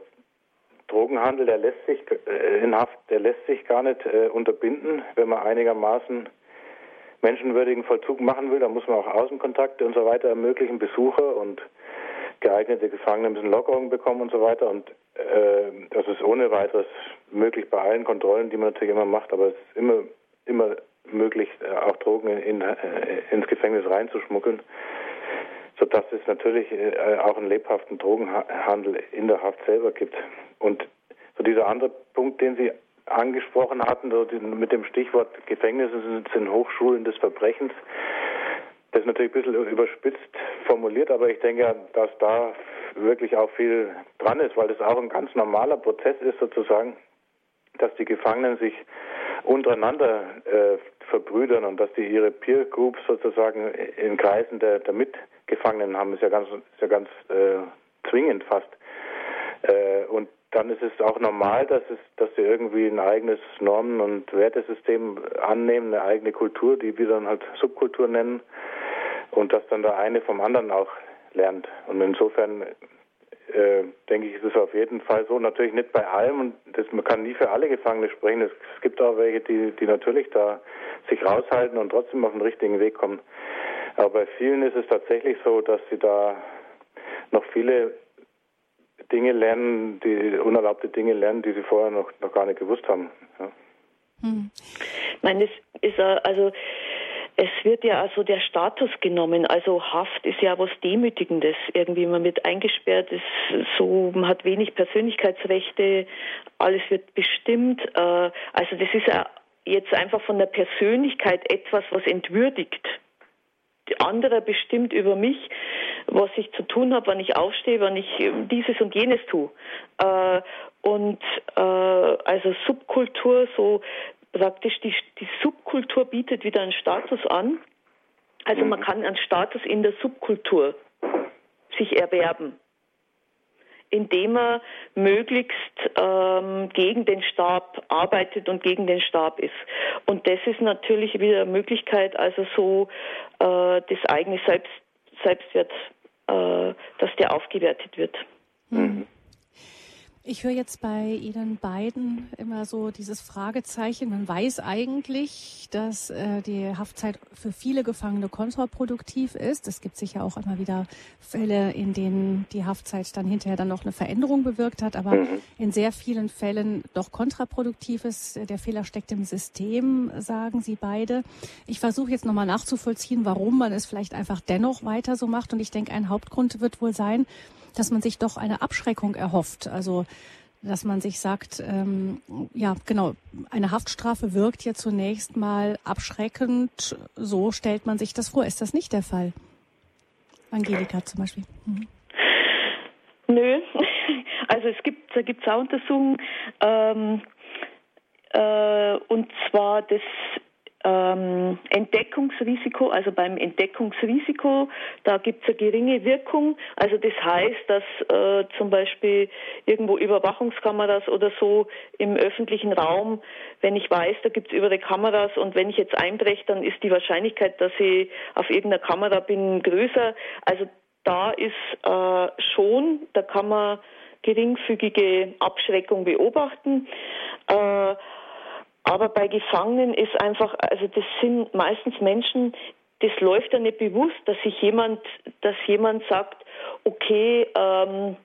Drogenhandel, der lässt sich äh, in Haft, der lässt sich gar nicht äh, unterbinden, wenn man einigermaßen menschenwürdigen Vollzug machen will. Da muss man auch Außenkontakte und so weiter ermöglichen, Besucher und geeignete Gefangene müssen Lockerungen bekommen und so weiter. Und äh, das ist ohne weiteres möglich bei allen Kontrollen, die man natürlich immer macht, aber es ist immer, immer möglich, äh, auch Drogen in, äh, ins Gefängnis reinzuschmuggeln, sodass es natürlich äh, auch einen lebhaften Drogenhandel in der Haft selber gibt. Und so dieser andere Punkt, den Sie angesprochen hatten, so mit dem Stichwort Gefängnisse sind, Hochschulen des Verbrechens. Das ist natürlich ein bisschen überspitzt formuliert, aber ich denke, dass da wirklich auch viel dran ist, weil das auch ein ganz normaler Prozess ist sozusagen, dass die Gefangenen sich untereinander äh, verbrüdern und dass die ihre Peer Groups sozusagen in Kreisen der, der Mitgefangenen haben, ist ja ganz, ist ja ganz äh, zwingend fast. Äh, und dann ist es auch normal, dass es, dass sie irgendwie ein eigenes Normen- und Wertesystem annehmen, eine eigene Kultur, die wir dann halt Subkultur nennen, und dass dann der eine vom anderen auch lernt. Und insofern äh, denke ich, ist es auf jeden Fall so. Natürlich nicht bei allem und das, man kann nie für alle Gefangene sprechen. Es, es gibt auch welche, die, die natürlich da sich raushalten und trotzdem auf den richtigen Weg kommen. Aber bei vielen ist es tatsächlich so, dass sie da noch viele Dinge lernen, die unerlaubte Dinge lernen, die sie vorher noch, noch gar nicht gewusst haben. Ja. Hm. Ich meine, es ist also es wird ja also der Status genommen, also Haft ist ja was Demütigendes. Irgendwie man wird eingesperrt, ist so, man hat wenig Persönlichkeitsrechte, alles wird bestimmt. Äh, also das ist ja jetzt einfach von der Persönlichkeit etwas, was entwürdigt. Die andere bestimmt über mich, was ich zu tun habe, wann ich aufstehe, wann ich dieses und jenes tue. Äh, und äh, also Subkultur, so praktisch die, die Subkultur bietet wieder einen Status an. Also man mhm. kann einen Status in der Subkultur sich erwerben, indem man möglichst ähm, gegen den Stab arbeitet und gegen den Stab ist. Und das ist natürlich wieder eine Möglichkeit, also so äh, das eigene Selbst, Selbstwert, äh, dass der aufgewertet wird. Mhm. Ich höre jetzt bei Ihnen beiden immer so dieses Fragezeichen. Man weiß eigentlich, dass äh, die Haftzeit für viele Gefangene kontraproduktiv ist. Es gibt sicher auch immer wieder Fälle, in denen die Haftzeit dann hinterher dann noch eine Veränderung bewirkt hat, aber mhm. in sehr vielen Fällen doch kontraproduktiv ist. Der Fehler steckt im System, sagen Sie beide. Ich versuche jetzt nochmal nachzuvollziehen, warum man es vielleicht einfach dennoch weiter so macht. Und ich denke, ein Hauptgrund wird wohl sein, dass man sich doch eine Abschreckung erhofft. Also dass man sich sagt, ähm, ja genau, eine Haftstrafe wirkt ja zunächst mal abschreckend. So stellt man sich das vor. Ist das nicht der Fall? Angelika zum Beispiel. Mhm. Nö, also es gibt, da gibt es auch Untersuchungen, ähm, äh, und zwar das ähm, Entdeckungsrisiko, also beim Entdeckungsrisiko, da gibt es eine geringe Wirkung. Also das heißt, dass äh, zum Beispiel irgendwo Überwachungskameras oder so im öffentlichen Raum, wenn ich weiß, da gibt es überall Kameras und wenn ich jetzt einbreche, dann ist die Wahrscheinlichkeit, dass ich auf irgendeiner Kamera bin, größer. Also da ist äh, schon, da kann man geringfügige Abschreckung beobachten. Äh, aber bei Gefangenen ist einfach, also das sind meistens Menschen, das läuft ja nicht bewusst, dass sich jemand, dass jemand sagt, okay, ähm,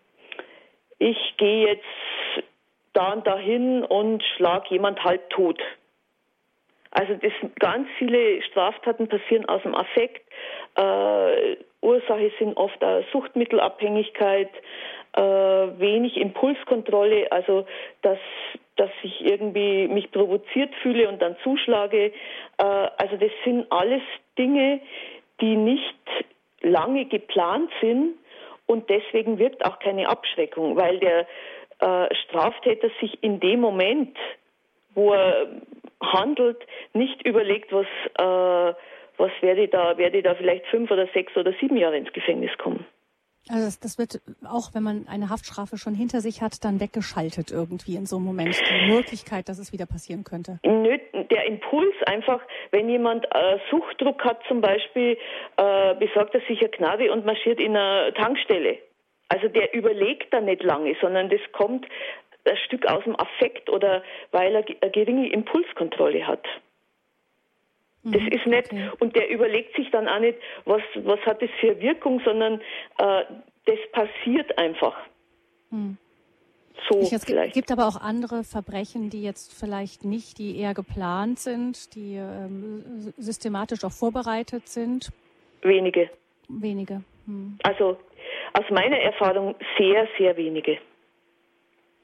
ich gehe jetzt da und dahin und schlag jemand halb tot. Also das ganz viele Straftaten passieren aus dem Affekt. Äh, Ursache sind oft auch Suchtmittelabhängigkeit, äh, wenig Impulskontrolle, also dass dass ich irgendwie mich provoziert fühle und dann zuschlage. Äh, also das sind alles Dinge, die nicht lange geplant sind und deswegen wirkt auch keine Abschreckung, weil der äh, Straftäter sich in dem Moment, wo er handelt, nicht überlegt, was, äh, was werde ich da, werde ich da vielleicht fünf oder sechs oder sieben Jahre ins Gefängnis kommen. Also das, das, wird auch, wenn man eine Haftstrafe schon hinter sich hat, dann weggeschaltet irgendwie in so einem Moment. Die Möglichkeit, dass es wieder passieren könnte. Nö, der Impuls einfach, wenn jemand äh, Suchtdruck hat zum Beispiel, äh, besorgt er sich eine Knarre und marschiert in eine Tankstelle. Also der überlegt da nicht lange, sondern das kommt ein Stück aus dem Affekt oder weil er eine geringe Impulskontrolle hat. Das mhm, ist nicht, okay. und der überlegt sich dann auch nicht, was, was hat das für Wirkung, sondern äh, das passiert einfach. Hm. So es vielleicht. gibt aber auch andere Verbrechen, die jetzt vielleicht nicht, die eher geplant sind, die ähm, systematisch auch vorbereitet sind. Wenige. Wenige. Hm. Also aus meiner Erfahrung sehr, sehr wenige.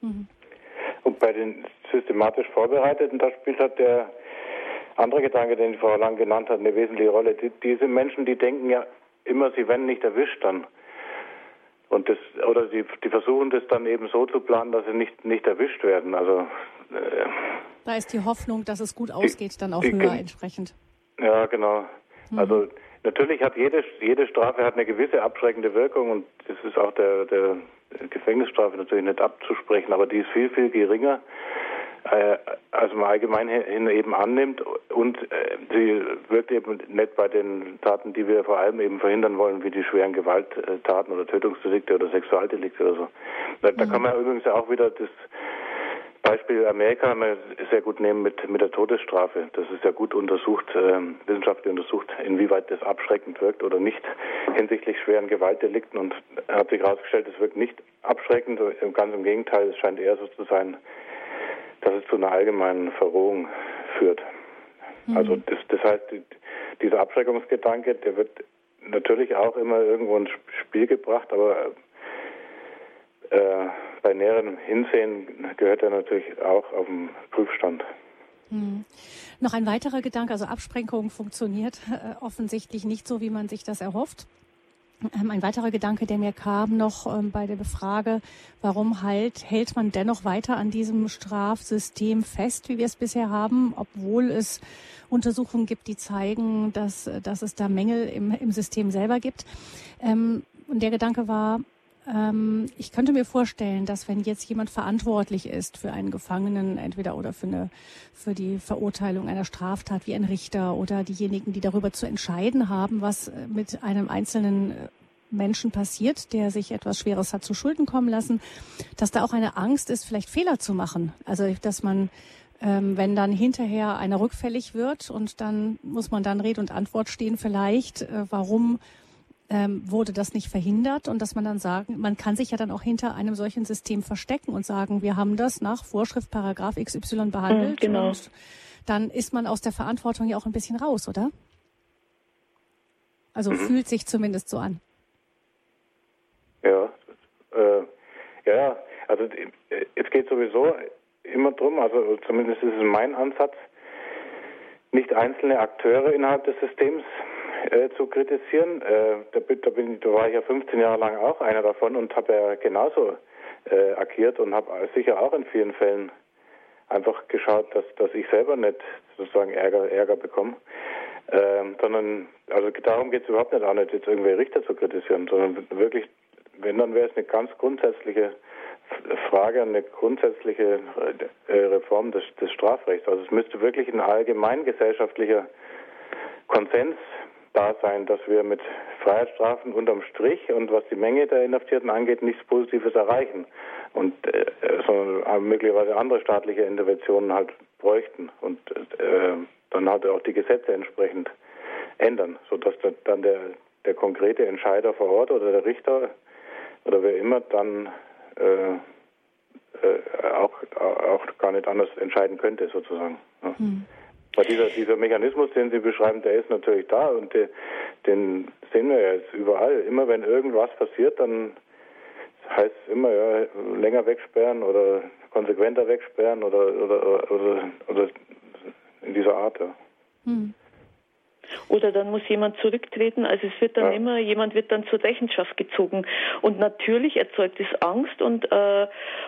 Mhm. Und bei den systematisch Vorbereiteten, da spielt halt der andere Gedanke, den Frau Lang genannt hat, eine wesentliche Rolle. Die, diese Menschen, die denken ja immer, sie werden nicht erwischt dann. Und das, oder sie, die versuchen das dann eben so zu planen, dass sie nicht, nicht erwischt werden. Also, äh, da ist die Hoffnung, dass es gut ausgeht, die, dann auch die, höher entsprechend. Ja, genau. Mhm. Also natürlich hat jede, jede Strafe hat eine gewisse abschreckende Wirkung und das ist auch der, der Gefängnisstrafe natürlich nicht abzusprechen, aber die ist viel, viel geringer äh, also im Allgemeinen eben annimmt und äh, sie wirkt eben nicht bei den Taten, die wir vor allem eben verhindern wollen, wie die schweren Gewalttaten oder Tötungsdelikte oder Sexualdelikte oder so. Da, da kann man übrigens auch wieder das Beispiel Amerika sehr gut nehmen mit, mit der Todesstrafe. Das ist ja gut untersucht, äh, wissenschaftlich untersucht, inwieweit das abschreckend wirkt oder nicht hinsichtlich schweren Gewaltdelikten. Und hat sich herausgestellt, es wirkt nicht abschreckend, ganz im Gegenteil, es scheint eher so zu sein, dass es zu einer allgemeinen Verrohung führt. Mhm. Also das, das heißt, dieser Abschreckungsgedanke, der wird natürlich auch immer irgendwo ins Spiel gebracht, aber äh, bei näherem Hinsehen gehört er natürlich auch auf den Prüfstand. Hm. Noch ein weiterer Gedanke, also Absprengung funktioniert äh, offensichtlich nicht so, wie man sich das erhofft. Ähm, ein weiterer Gedanke, der mir kam noch ähm, bei der Befrage, warum halt hält man dennoch weiter an diesem Strafsystem fest, wie wir es bisher haben, obwohl es Untersuchungen gibt, die zeigen, dass, dass es da Mängel im, im System selber gibt. Ähm, und der Gedanke war, ich könnte mir vorstellen, dass wenn jetzt jemand verantwortlich ist für einen Gefangenen, entweder oder für eine, für die Verurteilung einer Straftat wie ein Richter oder diejenigen, die darüber zu entscheiden haben, was mit einem einzelnen Menschen passiert, der sich etwas Schweres hat zu Schulden kommen lassen, dass da auch eine Angst ist, vielleicht Fehler zu machen. Also, dass man, ähm, wenn dann hinterher einer rückfällig wird und dann muss man dann Rede und Antwort stehen, vielleicht, äh, warum ähm, wurde das nicht verhindert und dass man dann sagen, man kann sich ja dann auch hinter einem solchen System verstecken und sagen, wir haben das nach Vorschrift Paragraph XY behandelt. Mhm, genau. Und dann ist man aus der Verantwortung ja auch ein bisschen raus, oder? Also mhm. fühlt sich zumindest so an. Ja, äh, ja, also äh, es geht sowieso immer drum, also zumindest ist es mein Ansatz, nicht einzelne Akteure innerhalb des Systems äh, zu kritisieren. Äh, da, da, bin, da war ich ja 15 Jahre lang auch einer davon und habe ja genauso äh, agiert und habe sicher auch in vielen Fällen einfach geschaut, dass, dass ich selber nicht sozusagen Ärger, Ärger bekomme. Ähm, sondern, also darum geht es überhaupt nicht, auch nicht jetzt irgendwelche Richter zu kritisieren, sondern wirklich, wenn, dann wäre es eine ganz grundsätzliche Frage, eine grundsätzliche äh, Reform des, des Strafrechts. Also es müsste wirklich ein allgemeingesellschaftlicher Konsens da sein, dass wir mit Freiheitsstrafen unterm Strich und was die Menge der Inhaftierten angeht, nichts Positives erreichen und äh, sondern möglicherweise andere staatliche Interventionen halt bräuchten und äh, dann halt auch die Gesetze entsprechend ändern, sodass dann der, der konkrete Entscheider vor Ort oder der Richter oder wer immer dann äh, äh, auch, auch gar nicht anders entscheiden könnte, sozusagen. Ja. Hm. Weil dieser, dieser Mechanismus, den Sie beschreiben, der ist natürlich da und der, den sehen wir ja jetzt überall. Immer wenn irgendwas passiert, dann heißt es immer ja, länger wegsperren oder konsequenter wegsperren oder, oder, oder, oder in dieser Art. Ja. Hm. Oder dann muss jemand zurücktreten. Also es wird dann ja. immer, jemand wird dann zur Rechenschaft gezogen. Und natürlich erzeugt es Angst und, äh,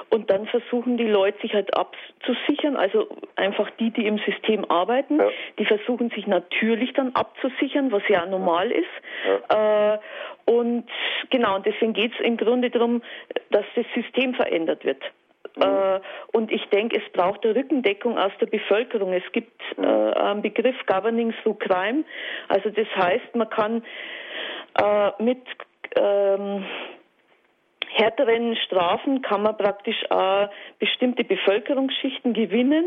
und dann versuchen die Leute sich halt abzusichern. Also einfach die, die im System arbeiten, ja. die versuchen sich natürlich dann abzusichern, was ja normal ist. Ja. Äh, und genau, und deswegen geht es im Grunde darum, dass das System verändert wird. Mhm. Und ich denke, es braucht eine Rückendeckung aus der Bevölkerung. Es gibt äh, einen Begriff Governing through Crime. Also das heißt, man kann äh, mit ähm, härteren Strafen kann man praktisch äh, bestimmte Bevölkerungsschichten gewinnen.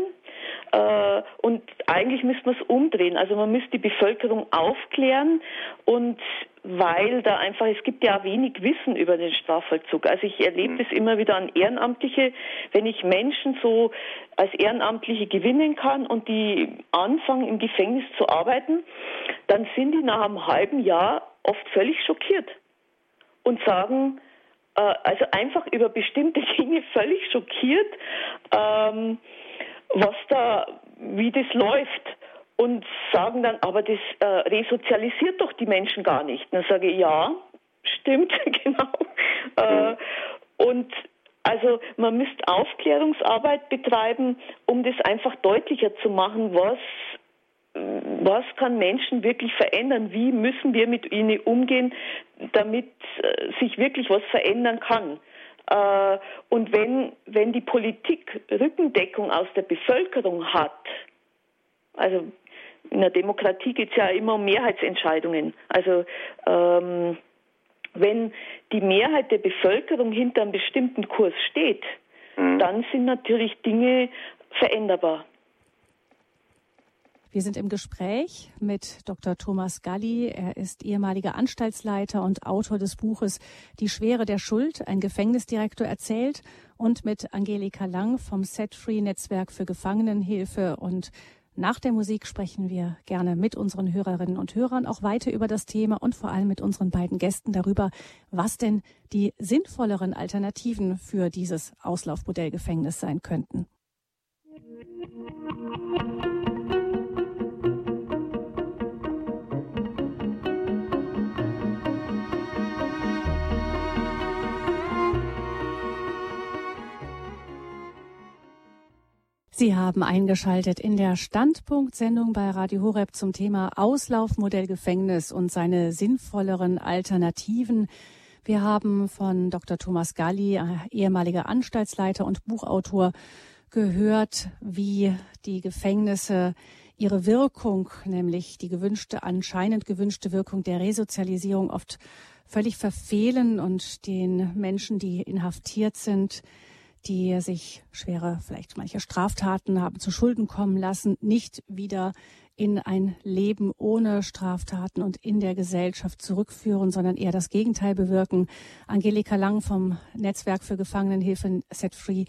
Äh, und eigentlich müsste man es umdrehen. Also man müsste die Bevölkerung aufklären und weil da einfach, es gibt ja wenig Wissen über den Strafvollzug. Also ich erlebe mhm. das immer wieder an Ehrenamtliche, wenn ich Menschen so als Ehrenamtliche gewinnen kann und die anfangen im Gefängnis zu arbeiten, dann sind die nach einem halben Jahr oft völlig schockiert und sagen, also einfach über bestimmte Dinge völlig schockiert, ähm, was da, wie das läuft und sagen dann, aber das äh, resozialisiert doch die Menschen gar nicht. Und dann sage ich, ja, stimmt, genau. Äh, und also man müsste Aufklärungsarbeit betreiben, um das einfach deutlicher zu machen, was was kann Menschen wirklich verändern? Wie müssen wir mit ihnen umgehen, damit äh, sich wirklich was verändern kann? Äh, und wenn, wenn die Politik Rückendeckung aus der Bevölkerung hat, also in der Demokratie geht es ja immer um Mehrheitsentscheidungen. Also ähm, wenn die Mehrheit der Bevölkerung hinter einem bestimmten Kurs steht, mhm. dann sind natürlich Dinge veränderbar. Wir sind im Gespräch mit Dr. Thomas Galli. Er ist ehemaliger Anstaltsleiter und Autor des Buches Die Schwere der Schuld, ein Gefängnisdirektor erzählt und mit Angelika Lang vom Set Free Netzwerk für Gefangenenhilfe und nach der Musik sprechen wir gerne mit unseren Hörerinnen und Hörern auch weiter über das Thema und vor allem mit unseren beiden Gästen darüber, was denn die sinnvolleren Alternativen für dieses Auslaufmodellgefängnis sein könnten. Sie haben eingeschaltet in der Standpunktsendung bei Radio Horeb zum Thema Auslaufmodell Gefängnis und seine sinnvolleren Alternativen. Wir haben von Dr. Thomas Galli, äh, ehemaliger Anstaltsleiter und Buchautor, gehört, wie die Gefängnisse ihre Wirkung, nämlich die gewünschte, anscheinend gewünschte Wirkung der Resozialisierung oft völlig verfehlen und den Menschen, die inhaftiert sind, die sich schwere, vielleicht manche Straftaten haben zu Schulden kommen lassen, nicht wieder in ein Leben ohne Straftaten und in der Gesellschaft zurückführen, sondern eher das Gegenteil bewirken. Angelika Lang vom Netzwerk für Gefangenenhilfe Set Free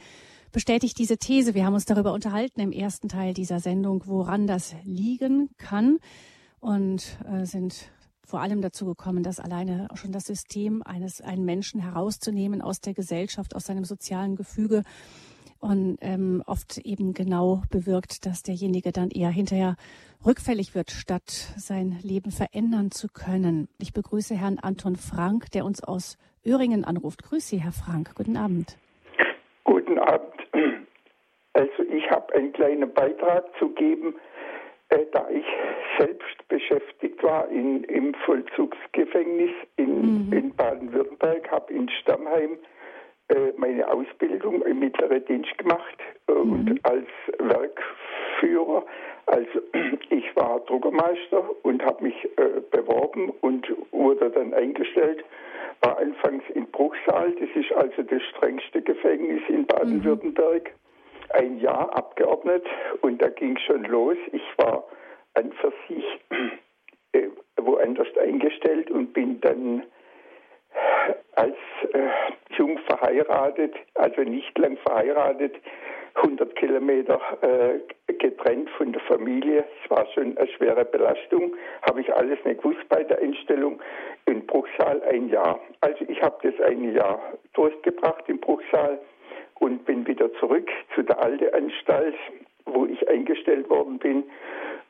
bestätigt diese These. Wir haben uns darüber unterhalten im ersten Teil dieser Sendung, woran das liegen kann und äh, sind vor allem dazu gekommen, dass alleine schon das System eines einen Menschen herauszunehmen aus der Gesellschaft, aus seinem sozialen Gefüge und ähm, oft eben genau bewirkt, dass derjenige dann eher hinterher rückfällig wird, statt sein Leben verändern zu können. Ich begrüße Herrn Anton Frank, der uns aus Öhringen anruft. Grüße Sie, Herr Frank. Guten Abend. Guten Abend. Also ich habe einen kleinen Beitrag zu geben, äh, da ich selbst beschäftigt war in, im Vollzugsgefängnis in, mhm. in Baden-Württemberg, habe in Stammheim äh, meine Ausbildung im mittleren Dienst gemacht äh, mhm. und als Werkführer. Also ich war Druckermeister und habe mich äh, beworben und wurde dann eingestellt. War anfangs in Bruchsal, das ist also das strengste Gefängnis in Baden-Württemberg. Mhm. Ein Jahr abgeordnet und da ging schon los. Ich war an für sich äh, woanders eingestellt und bin dann als äh, jung verheiratet, also nicht lang verheiratet, 100 Kilometer äh, getrennt von der Familie. Es war schon eine schwere Belastung, habe ich alles nicht gewusst bei der Einstellung. In Bruchsal ein Jahr. Also ich habe das ein Jahr durchgebracht in Bruchsal und bin wieder zurück zu der alten Anstalt, wo ich eingestellt worden bin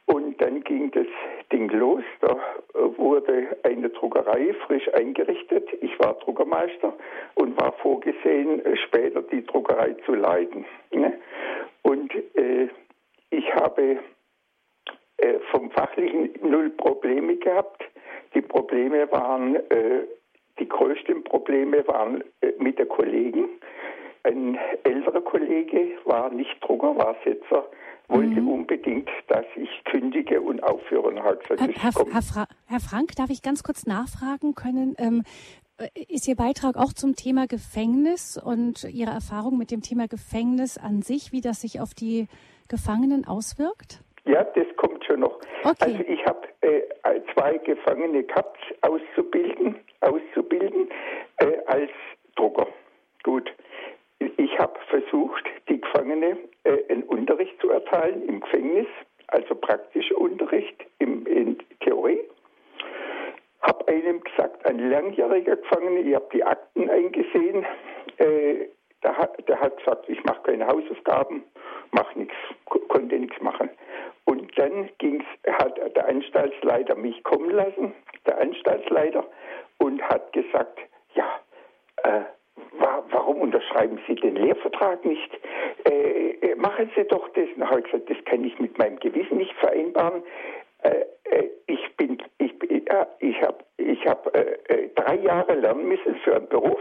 und dann ging das Ding los. Da äh, wurde eine Druckerei frisch eingerichtet. Ich war Druckermeister und war vorgesehen, äh, später die Druckerei zu leiten. Ne? Und äh, ich habe vom Fachlichen null Probleme gehabt. Die Probleme waren, die größten Probleme waren mit den Kollegen. Ein älterer Kollege war nicht Drucker, war Setzer wollte mhm. unbedingt, dass ich kündige und aufhöre und hat gesagt, Herr, Herr, Herr, Fra Herr, Frank, darf ich ganz kurz nachfragen können? Ähm, äh, ist Ihr Beitrag auch zum Thema Gefängnis und Ihre Erfahrung mit dem Thema Gefängnis an sich, wie das sich auf die Gefangenen auswirkt? Ja, das kommt schon noch. Okay. Also ich habe äh, zwei Gefangene gehabt, auszubilden, auszubilden äh, als Drucker. Gut. Ich habe versucht, die Gefangene äh, einen Unterricht zu erteilen im Gefängnis, also praktischer Unterricht im, in Theorie. Habe einem gesagt, ein langjähriger Gefangener, ich habe die Akten eingesehen, äh, der, hat, der hat gesagt, ich mache keine Hausaufgaben, mache nichts, konnte nichts machen. Und dann ging's, hat der Anstaltsleiter mich kommen lassen, der Anstaltsleiter, und hat gesagt, ja, äh, warum unterschreiben Sie den Lehrvertrag nicht? Äh, äh, machen Sie doch das. Dann habe ich gesagt, das kann ich mit meinem Gewissen nicht vereinbaren. Äh, äh ich bin, ich, äh, ich habe ich hab, äh, drei Jahre lernen müssen für einen Beruf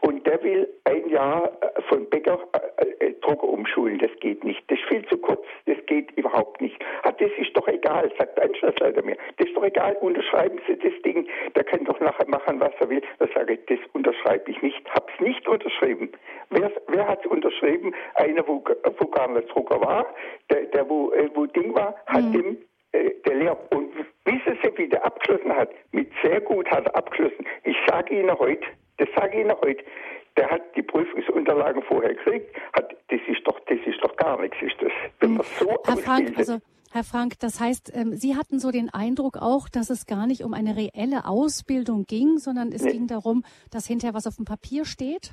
und der will ein Jahr von Bäcker äh, Drucker umschulen. Das geht nicht. Das ist viel zu kurz. Das geht überhaupt nicht. Ah, das ist doch egal, sagt der Anschlussleiter mir. Das ist doch egal. Unterschreiben Sie das Ding. Der kann doch nachher machen, was er will. Da sage ich, das unterschreibe ich nicht. Hab's nicht unterschrieben. Wer, wer hat es unterschrieben? Einer, wo, wo gar nicht Drucker war. Der, der wo, wo Ding war, hat mhm. dem äh, der Lehrer. Und wissen Sie, wie der abgeschlossen hat? Mit sehr gut hat er abgeschlossen. Ich sage Ihnen heute, das sage ich Ihnen heute, der hat die Prüfungsunterlagen vorher gekriegt, hat, das ist doch, das ist doch gar nichts, ist das. Wenn man so Herr Frank, also Herr Frank, das heißt, ähm, Sie hatten so den Eindruck auch, dass es gar nicht um eine reelle Ausbildung ging, sondern es nee. ging darum, dass hinterher was auf dem Papier steht?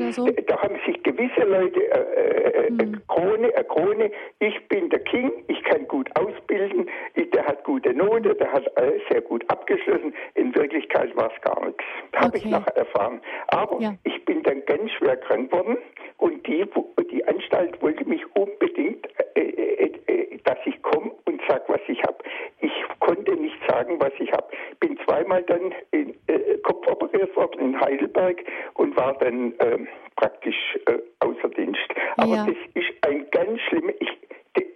Das, so? Da haben sich gewisse Leute äh, äh, hm. Krone, äh, Krone, ich bin der King, ich kann gut ausbilden, ich, der hat gute Note, der hat äh, sehr gut abgeschlossen. In Wirklichkeit war es gar nichts. Habe okay. ich nachher erfahren. Aber ja. ich bin dann ganz schwer krank worden und die, die Anstalt wollte mich unbedingt, äh, äh, äh dass ich komme und sage, was ich habe. Ich konnte nicht sagen, was ich habe. Bin zweimal dann in, äh, Kopf operiert worden in Heidelberg und war dann ähm, praktisch äh, außer Dienst. Aber ja. das ist ein ganz schlimmer, ich,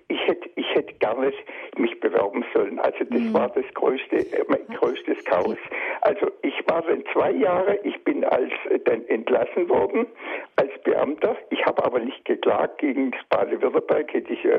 ich hätte, ich hätte gar nicht mich bewerben sollen. Also das mhm. war das größte, äh, mein größtes Chaos. Also ich war dann zwei Jahre, ich bin als äh, dann entlassen worden als Beamter. Ich habe aber nicht geklagt gegen Baden-Württemberg, hätte ich äh,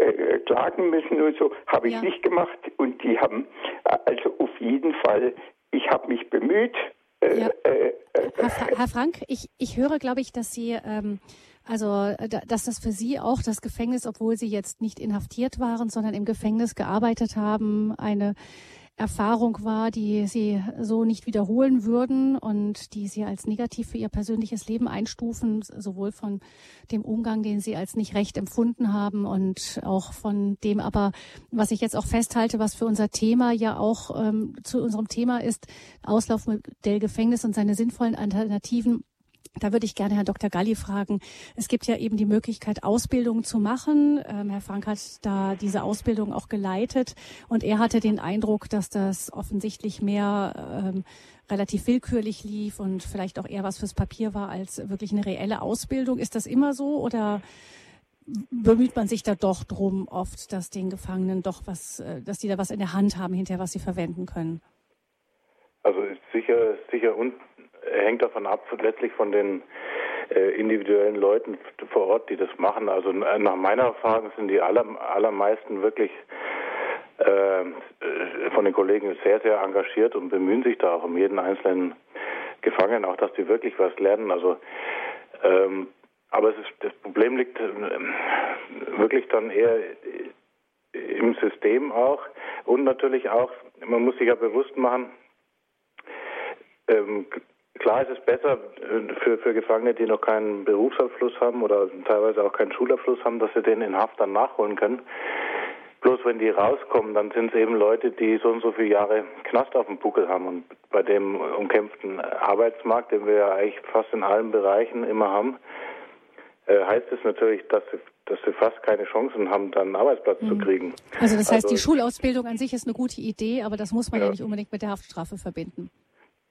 äh, äh, klagen müssen und so, habe ich ja. nicht gemacht. Und die haben äh, also auf jeden Fall, ich habe mich bemüht, ja. Äh, äh, Herr, Herr, Frank, ich, ich höre, glaube ich, dass Sie, ähm, also, dass das für Sie auch das Gefängnis, obwohl Sie jetzt nicht inhaftiert waren, sondern im Gefängnis gearbeitet haben, eine Erfahrung war, die Sie so nicht wiederholen würden und die Sie als negativ für Ihr persönliches Leben einstufen, sowohl von dem Umgang, den Sie als nicht recht empfunden haben und auch von dem aber, was ich jetzt auch festhalte, was für unser Thema ja auch ähm, zu unserem Thema ist, Auslaufmodell Gefängnis und seine sinnvollen Alternativen Da würde ich gerne Herrn Dr. Galli fragen. Es gibt ja eben die Möglichkeit, Ausbildung zu machen. Ähm, Herr Frank hat da diese Ausbildung auch geleitet und er hatte den Eindruck, dass das offensichtlich mehr ähm, relativ willkürlich lief und vielleicht auch eher was fürs Papier war als wirklich eine reelle Ausbildung. Ist das immer so oder bemüht man sich da doch drum oft, dass den Gefangenen doch was, äh, dass die da was in der Hand haben hinterher, was sie verwenden können? Also ist sicher, sicher und hängt davon ab, letztlich von den äh, individuellen Leuten vor Ort, die das machen. Also nach meiner Erfahrung sind die aller, allermeisten wirklich äh, von den Kollegen sehr, sehr engagiert und bemühen sich da auch um jeden einzelnen Gefangenen, auch dass die wirklich was lernen. Also ähm, aber ist, das Problem liegt äh, wirklich dann eher im System auch und natürlich auch, man muss sich ja bewusst machen, ähm, Klar ist es besser äh, für, für Gefangene, die noch keinen Berufsabschluss haben oder teilweise auch keinen Schulabschluss haben, dass sie den in Haft dann nachholen können. Bloß wenn die rauskommen, dann sind es eben Leute, die so und so viele Jahre Knast auf dem Buckel haben. Und bei dem umkämpften Arbeitsmarkt, den wir ja eigentlich fast in allen Bereichen immer haben, äh, heißt es natürlich, dass sie, dass sie fast keine Chancen haben, dann einen Arbeitsplatz mhm. zu kriegen. Also das heißt, also, die Schulausbildung an sich ist eine gute Idee, aber das muss man ja, ja nicht unbedingt mit der Haftstrafe verbinden.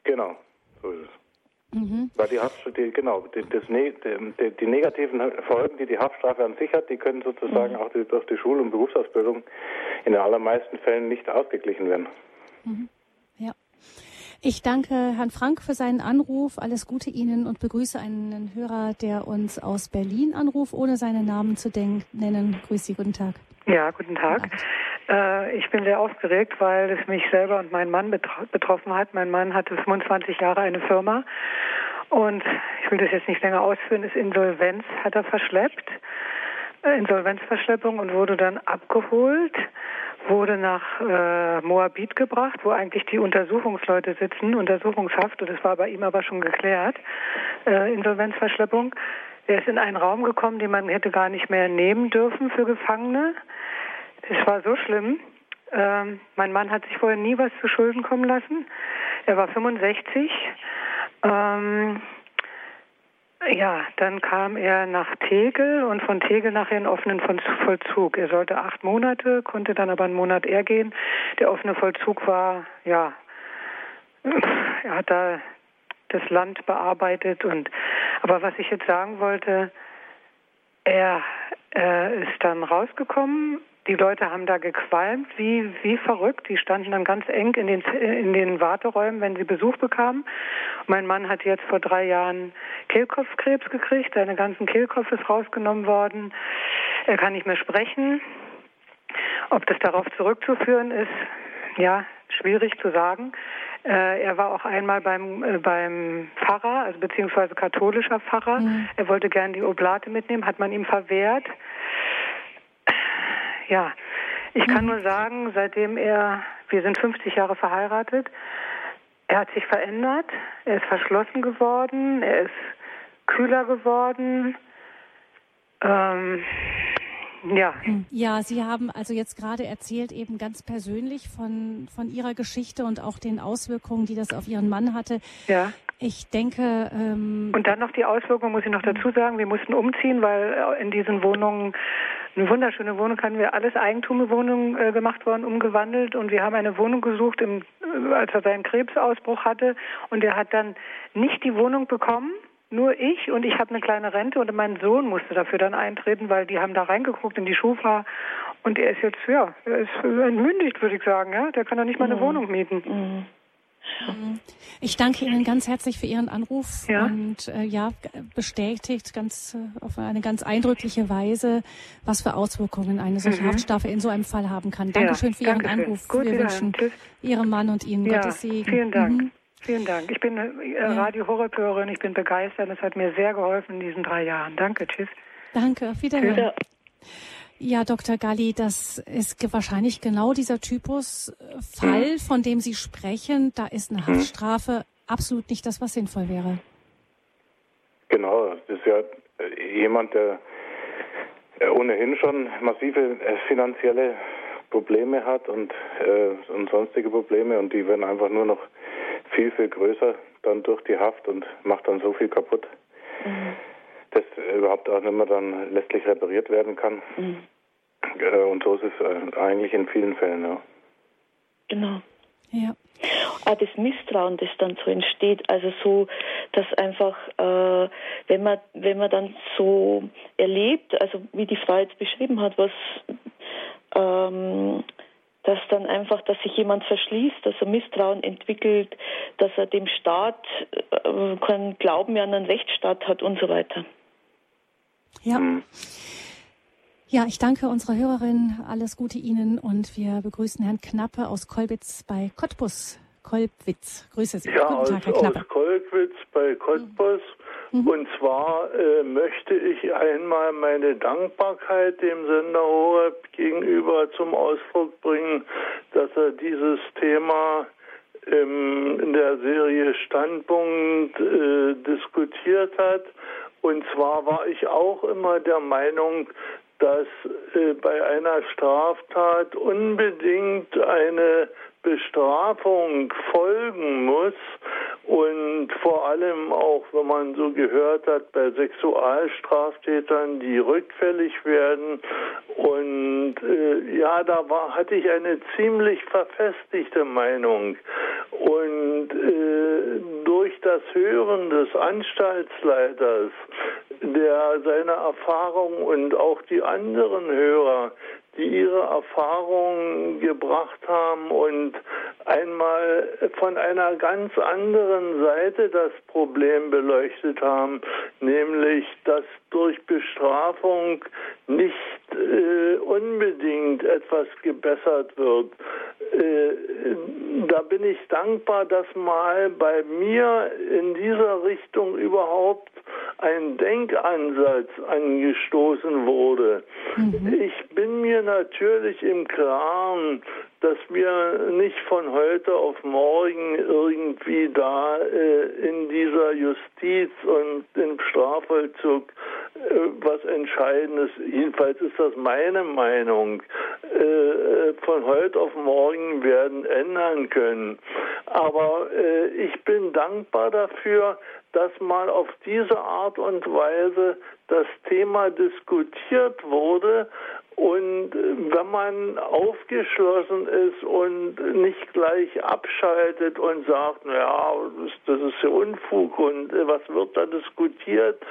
Genau, so ist es. Mhm. Weil die Haftstrafe, genau, die, das, die, die, negativen Folgen, die die Haftstrafe an sich hat, die können sozusagen mhm. auch die, durch die Schul- und Berufsausbildung in den allermeisten Fällen nicht ausgeglichen werden. Mhm. Ja. Ich danke Herrn Frank für seinen Anruf. Alles Gute Ihnen und begrüße einen Hörer, der uns aus Berlin anruft, ohne seinen Namen zu nennen. Grüß Sie, guten Tag. Ja, guten Tag. Äh, ich bin sehr aufgeregt, weil es mich selber und meinen Mann betroffen hat. Mein Mann hatte 25 Jahre eine Firma und ich will das jetzt nicht länger ausführen, ist Insolvenz, hat er verschleppt, äh, Insolvenzverschleppung und wurde dann abgeholt, wurde nach äh, Moabit gebracht, wo eigentlich die Untersuchungsleute sitzen, Untersuchungshaft, und das war bei ihm aber schon geklärt, äh, Insolvenzverschleppung. Er ist in einen Raum gekommen, den man hätte gar nicht mehr nehmen dürfen für Gefangene. Es war so schlimm. Ähm, mein Mann hat sich vorher nie was zu Schulden kommen lassen. Er war 65. Ähm, ja, dann kam er nach Tegel und von Tegel nachher in offenen Vollzug. Er sollte acht Monate, konnte dann aber einen Monat eher gehen. Der offene Vollzug war, ja, er hat da das Land bearbeitet und, aber was ich jetzt sagen wollte, er äh, ist dann rausgekommen die Leute haben da gequalmt, wie, wie verrückt. Die standen dann ganz eng in den, in den Warteräumen, wenn sie Besuch bekamen. Mein Mann hat jetzt vor drei Jahren Kehlkopfkrebs gekriegt. Seine ganzen Kehlkopf ist rausgenommen worden. Er kann nicht mehr sprechen. Ob das darauf zurückzuführen ist, ja, schwierig zu sagen. Äh, er war auch einmal beim, äh, beim Pfarrer, also beziehungsweise katholischer Pfarrer. Mhm. Er wollte gern die Oblate mitnehmen, hat man ihm verwehrt. Ja, ich kann mhm. nur sagen, seitdem er, wir sind 50 Jahre verheiratet, er hat sich verändert, er ist verschlossen geworden, er ist kühler geworden. Ähm, ja. Ja, Sie haben also jetzt gerade erzählt, eben ganz persönlich von, von Ihrer Geschichte und auch den Auswirkungen, die das auf Ihren Mann hatte. Ja. Ich denke. Ähm und dann noch die Auswirkungen, muss ich noch dazu sagen. Wir mussten umziehen, weil in diesen Wohnungen eine wunderschöne Wohnung hatten wir alles Eigentumwohnung äh, gemacht worden, umgewandelt und wir haben eine Wohnung gesucht, im, äh, als er seinen Krebsausbruch hatte und er hat dann nicht die Wohnung bekommen, nur ich und ich habe eine kleine Rente und mein Sohn musste dafür dann eintreten, weil die haben da reingeguckt in die Schufa und er ist jetzt ja, er ist entmündigt, würde ich sagen, ja, der kann doch nicht mal eine mhm. Wohnung mieten. Mhm. Ich danke Ihnen ganz herzlich für Ihren Anruf ja. und äh, ja, bestätigt ganz äh, auf eine ganz eindrückliche Weise, was für Auswirkungen eine solche mhm. Haftstrafe in so einem Fall haben kann. Dankeschön ja, für Ihren Dankeschön. Anruf. Gut, Wir wünschen Tschüss. Ihrem Mann und Ihnen ja, Gottes Segen. Vielen Dank. Mhm. Vielen Dank. Ich bin äh, Radio Horror-Hörerin. Ich bin begeistert. Es hat mir sehr geholfen in diesen drei Jahren. Danke. Tschüss. Danke. Auf Wiederhören. Tschüss. Ja, Dr. Galli, das ist wahrscheinlich genau dieser Typus äh, Fall, mhm. von dem Sie sprechen. Da ist eine mhm. Haftstrafe absolut nicht das, was sinnvoll wäre. Genau, das ist ja äh, jemand, der äh, ohnehin schon massive finanzielle Probleme hat und, äh, und sonstige Probleme und die werden einfach nur noch viel, viel größer dann durch die Haft und macht dann so viel kaputt. mhm. das überhaupt auch nicht mehr dann letztlich repariert werden kann. Mhm. Äh, und so ist es äh, eigentlich in vielen Fällen, ja. Genau. Ja. Auch das Misstrauen, das dann so entsteht, also so, dass einfach, äh, wenn man wenn man dann so erlebt, also wie die Frau jetzt beschrieben hat, was ähm, dass dann einfach, dass sich jemand verschließt, dass er Misstrauen entwickelt, dass er dem Staat äh, keinen Glauben mehr an einen Rechtsstaat hat und so weiter. Ja. Mhm. Ja, ich danke unserer Hörerin. Alles Gute Ihnen und wir begrüßen Herrn Knappe aus Kolbitz bei Cottbus. Kolbwitz. Grüße Sie. Ja, Guten Tag, Herr Knappe. aus Kolbwitz bei Cottbus. Mhm. Und zwar äh, möchte ich einmal meine Dankbarkeit dem Sender Horeb gegenüber zum Ausdruck bringen, dass er dieses Thema ähm, in der Serie Standpunkt äh, diskutiert hat. Und zwar war ich auch immer der Meinung, dass äh, bei einer Straftat unbedingt eine Bestrafung folgen muss und vor allem auch, wenn man so gehört hat, bei Sexualstraftätern, die rückfällig werden. Und äh, ja, da war, hatte ich eine ziemlich verfestigte Meinung. Und äh, durch das Hören des Anstaltsleiters, der seine Erfahrung und auch die anderen Hörer, die ihre Erfahrungen gebracht haben und einmal von einer ganz anderen Seite das Problem beleuchtet haben, nämlich dass durch Bestrafung nicht äh, unbedingt etwas gebessert wird. Äh, da bin ich dankbar, dass mal bei mir in dieser Richtung überhaupt ein Denkansatz angestoßen wurde. Mhm. Ich bin mir natürlich im Klaren, dass wir nicht von heute auf morgen irgendwie da äh, in dieser Justiz und im Strafvollzug was Entscheidendes, jedenfalls ist das meine Meinung, äh, von heute auf morgen werden ändern können. Aber äh, ich bin dankbar dafür, dass mal auf diese Art und Weise das Thema diskutiert wurde und wenn man aufgeschlossen ist und nicht gleich abschaltet und sagt, naja, das ist ja Unfug und äh, was wird da diskutiert,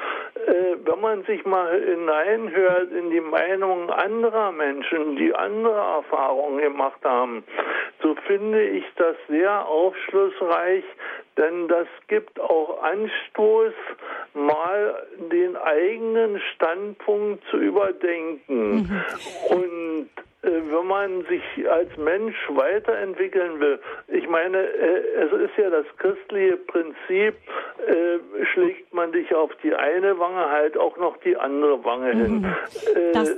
äh, wenn man sich mal hineinhört in die Meinungen anderer Menschen, die andere Erfahrungen gemacht haben, so finde ich das sehr aufschlussreich, denn das gibt auch Anstoß, mal den eigenen Standpunkt zu überdenken. Mhm. Und wenn man sich als Mensch weiterentwickeln will, ich meine, äh, es ist ja das christliche Prinzip, äh, schlägt man dich auf die eine Wange, halt auch noch die andere Wange mhm. hin. Das,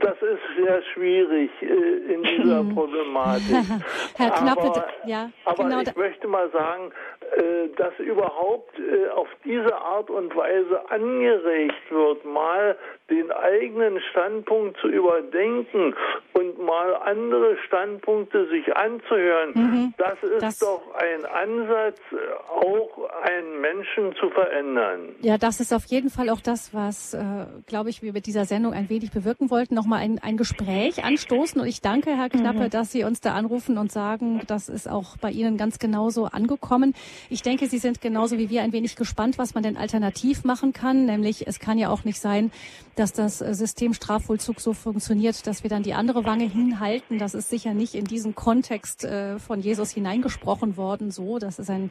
das, ist sehr schwierig in dieser mhm. Problematik. Herr Knappe, aber, ja, aber genau ich möchte mal sagen, dass überhaupt auf diese Art und Weise angeregt wird, mal den eigenen Standpunkt zu überdenken und mal andere Standpunkte sich anzuhören, mhm. das ist das, doch ein Ansatz, auch einen Menschen zu verändern. Ja, das ist auf jeden Fall auch das, was, äh, glaube ich, wir mit dieser Sendung ein wenig bewirken wollten, nochmal ein, ein Gespräch anstoßen. Und ich danke, Herr Knappe, mhm. dass Sie uns da anrufen und sagen, das ist auch bei Ihnen ganz genauso angekommen. Ich denke, Sie sind genauso wie wir ein wenig gespannt, was man denn alternativ machen kann. Nämlich, es kann ja auch nicht sein, dass das System Strafvollzug so funktioniert, dass wir dann die andere Wange hinhalten. Das ist sicher nicht in diesen Kontext äh, von Jesus hineingesprochen worden. So, das ist ein,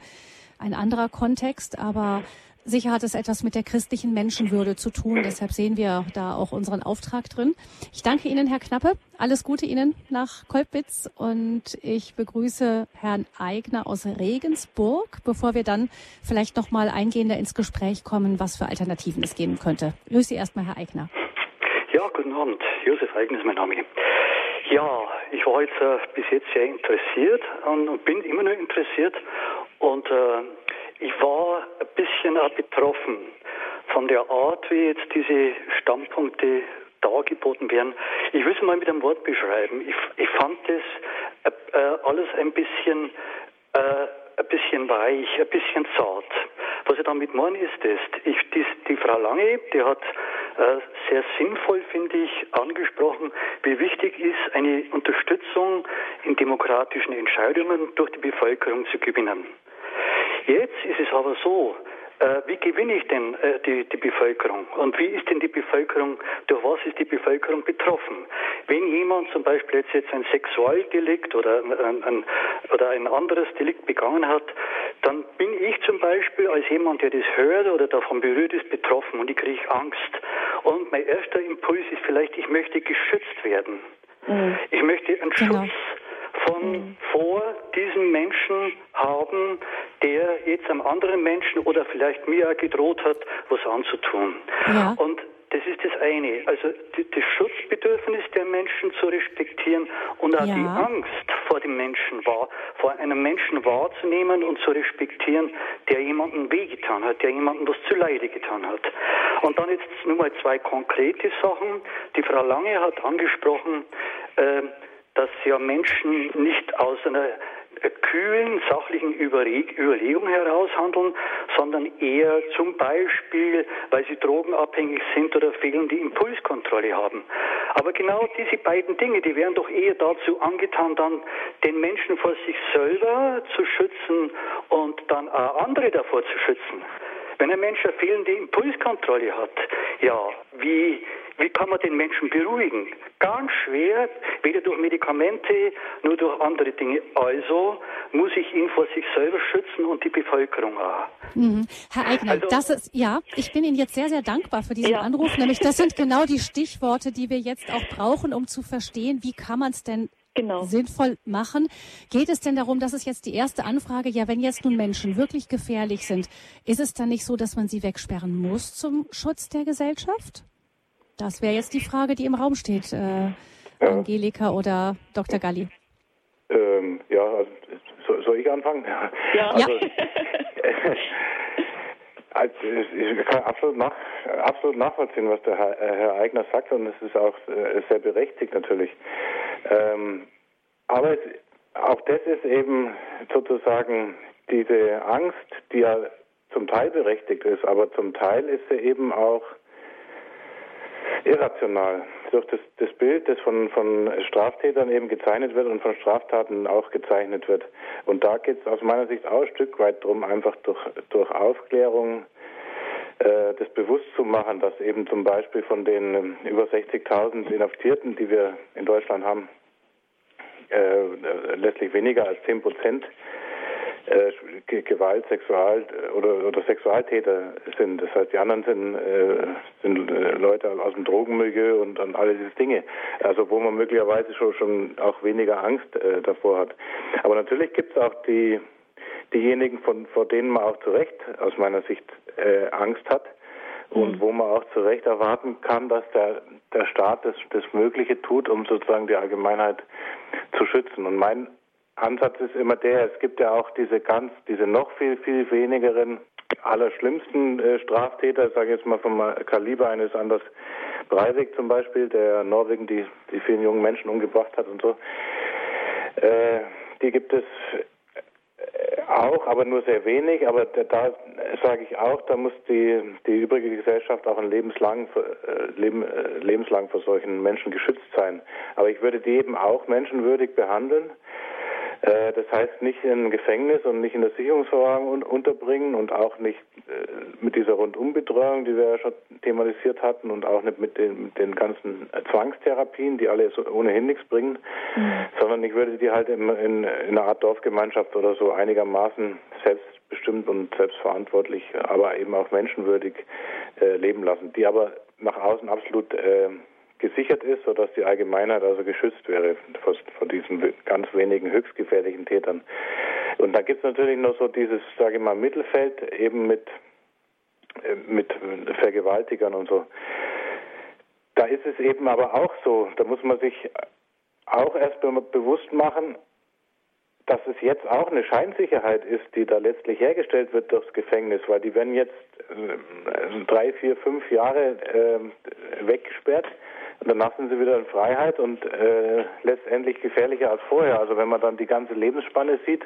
ein anderer Kontext. Aber Sicher hat es etwas mit der christlichen Menschenwürde zu tun. Deshalb sehen wir da auch unseren Auftrag drin. Ich danke Ihnen, Herr Knappe. Alles Gute Ihnen nach Kolbitz und ich begrüße Herrn Eigner aus Regensburg, bevor wir dann vielleicht noch mal eingehender ins Gespräch kommen, was für Alternativen es geben könnte. Grüße Sie erstmal, Herr Eigner. Ja, guten Abend. Josef Eigner ist mein Name. Ja, ich war jetzt äh, bis jetzt sehr interessiert und bin immer noch interessiert und äh, ich war ein bisschen auch betroffen von der Art, wie jetzt diese Standpunkte dargeboten werden. Ich will es mal mit einem Wort beschreiben. Ich, ich fand das äh, äh alles ein bisschen, äh, ein bisschen weich, ein bisschen zart. Was ich damit meine ist das, ich, die, die Frau Lange, die hat äh, sehr sinnvoll, finde ich, angesprochen, wie wichtig ist, eine Unterstützung in demokratischen Entscheidungen durch die Bevölkerung zu gewinnen. Jetzt ist es aber so, äh, wie gewinne ich denn äh, die, die Bevölkerung? Und wie ist denn die Bevölkerung, durch was ist die Bevölkerung betroffen? Wenn jemand zum Beispiel jetzt, jetzt ein Sexualdelikt oder ein, ein, oder ein anderes Delikt begangen hat, dann bin ich zum Beispiel als jemand, der das hört oder davon berührt ist, betroffen und ich kriege Angst. Und mein erster Impuls ist vielleicht, ich möchte geschützt werden. Mhm. Ich möchte einen genau. Schutz von mhm. vor diesem Menschen haben, der jetzt einem anderen Menschen oder vielleicht mir gedroht hat, was anzutun. Ja. Und das ist das eine. Also das Schutzbedürfnis der Menschen zu respektieren und auch ja. die Angst vor dem Menschen wahr, vor einem Menschen wahrzunehmen und zu respektieren, der jemanden wehgetan hat, der jemanden was zu Leide getan hat. Und dann jetzt nur mal zwei konkrete Sachen. Die Frau Lange hat angesprochen, äh, dass ja Menschen nicht aus einer kühlen, sachlichen Überlegung heraus handeln, sondern eher zum Beispiel, weil sie drogenabhängig sind oder fehlende Impulskontrolle haben. Aber genau diese beiden Dinge, die wären doch eher dazu angetan, dann den Menschen vor sich selber zu schützen und dann auch andere davor zu schützen. Wenn ein Mensch eine fehlende Impulskontrolle hat, ja, wie, wie kann man den Menschen beruhigen? Ganz schwer, weder durch Medikamente, nur durch andere Dinge. Also muss ich ihn vor sich selber schützen und die Bevölkerung auch. Mhm. Herr Eigner, also, das ist, ja, ich bin Ihnen jetzt sehr, sehr dankbar für diesen ja. Anruf. Nämlich, das sind genau die Stichworte, die wir jetzt auch brauchen, um zu verstehen, wie kann man es denn genau. sinnvoll machen. Geht es denn darum, das ist jetzt die erste Anfrage, ja, wenn jetzt nun Menschen wirklich gefährlich sind, ist es dann nicht so, dass man sie wegsperren muss zum Schutz der Gesellschaft? Das wäre jetzt die Frage, die im Raum steht, äh, Angelika oder Dr. Galli. Ähm, ja, also, soll ich anfangen? Ja. Also, ja. Also ich kann absolut, nach, absolut nachvollziehen, was der Herr, Herr Eigner sagt und es ist auch äh, sehr berechtigt natürlich. Ähm, aber es, auch das ist eben sozusagen diese Angst, die ja zum Teil berechtigt ist, aber zum Teil ist sie eben auch irrational. Durch das, das Bild, das von, von Straftätern eben gezeichnet wird und von Straftaten auch gezeichnet wird. Und da geht es aus meiner Sicht auch ein Stück weit darum, einfach durch, durch Aufklärung äh, das bewusst zu machen, dass eben zum Beispiel von den ähm, über 60.000 Inhaftierten, die wir in Deutschland haben, äh, letztlich weniger als 10 Prozent äh, Gewalt, Sexual oder, oder Sexualtäter sind. Das heißt, die anderen sind, äh, sind äh, Leute aus dem Drogenmilieu und, und all diese Dinge. Also wo man möglicherweise schon, schon auch weniger Angst äh, davor hat. Aber natürlich gibt es auch die diejenigen, von, vor denen man auch zu Recht aus meiner Sicht äh, Angst hat und mhm. wo man auch zu Recht erwarten kann, dass der, der Staat das, das Mögliche tut, um sozusagen die Allgemeinheit zu schützen. Und mein Ansatz ist immer der, es gibt ja auch diese ganz, diese noch viel, viel wenigeren, allerschlimmsten äh, Straftäter, sage ich jetzt mal vom Kaliber eines Anders Breivik zum Beispiel, der Norwegen die, die vielen jungen Menschen umgebracht hat und so. Äh, die gibt es auch, aber nur sehr wenig. Aber da, da sage ich auch, da muss die, die übrige Gesellschaft auch ein lebenslang, äh, leben, äh, lebenslang vor solchen Menschen geschützt sein. Aber ich würde die eben auch menschenwürdig behandeln. Äh, das heißt nicht in Gefängnis und nicht in der Sicherungsverwahrung unterbringen und auch nicht äh, mit dieser Rundumbetreuung, die wir ja schon thematisiert hatten und auch nicht mit den, mit den ganzen Zwangstherapien, die alle ohnehin nichts bringen, mhm. sondern ich würde die halt in, in, in einer Art Dorfgemeinschaft oder so einigermaßen selbstbestimmt und selbstverantwortlich, aber eben auch menschenwürdig äh, leben lassen, die aber nach außen absolut äh, gesichert ist, sodass die Allgemeinheit also geschützt wäre vor, diesen ganz wenigen höchstgefährlichen Tätern. Und da gibt es natürlich noch so dieses, sage ich mal, Mittelfeld eben mit, äh, mit Vergewaltigern und so. Da ist es eben aber auch so, da muss man sich auch erst bewusst machen, dass es jetzt auch eine Scheinsicherheit ist, die da letztlich hergestellt wird durchs Gefängnis, weil die werden jetzt äh, drei, vier, fünf Jahre äh, weggesperrt und danach sind sie wieder in Freiheit und äh, letztendlich gefährlicher als vorher. Also wenn man dann die ganze Lebensspanne sieht,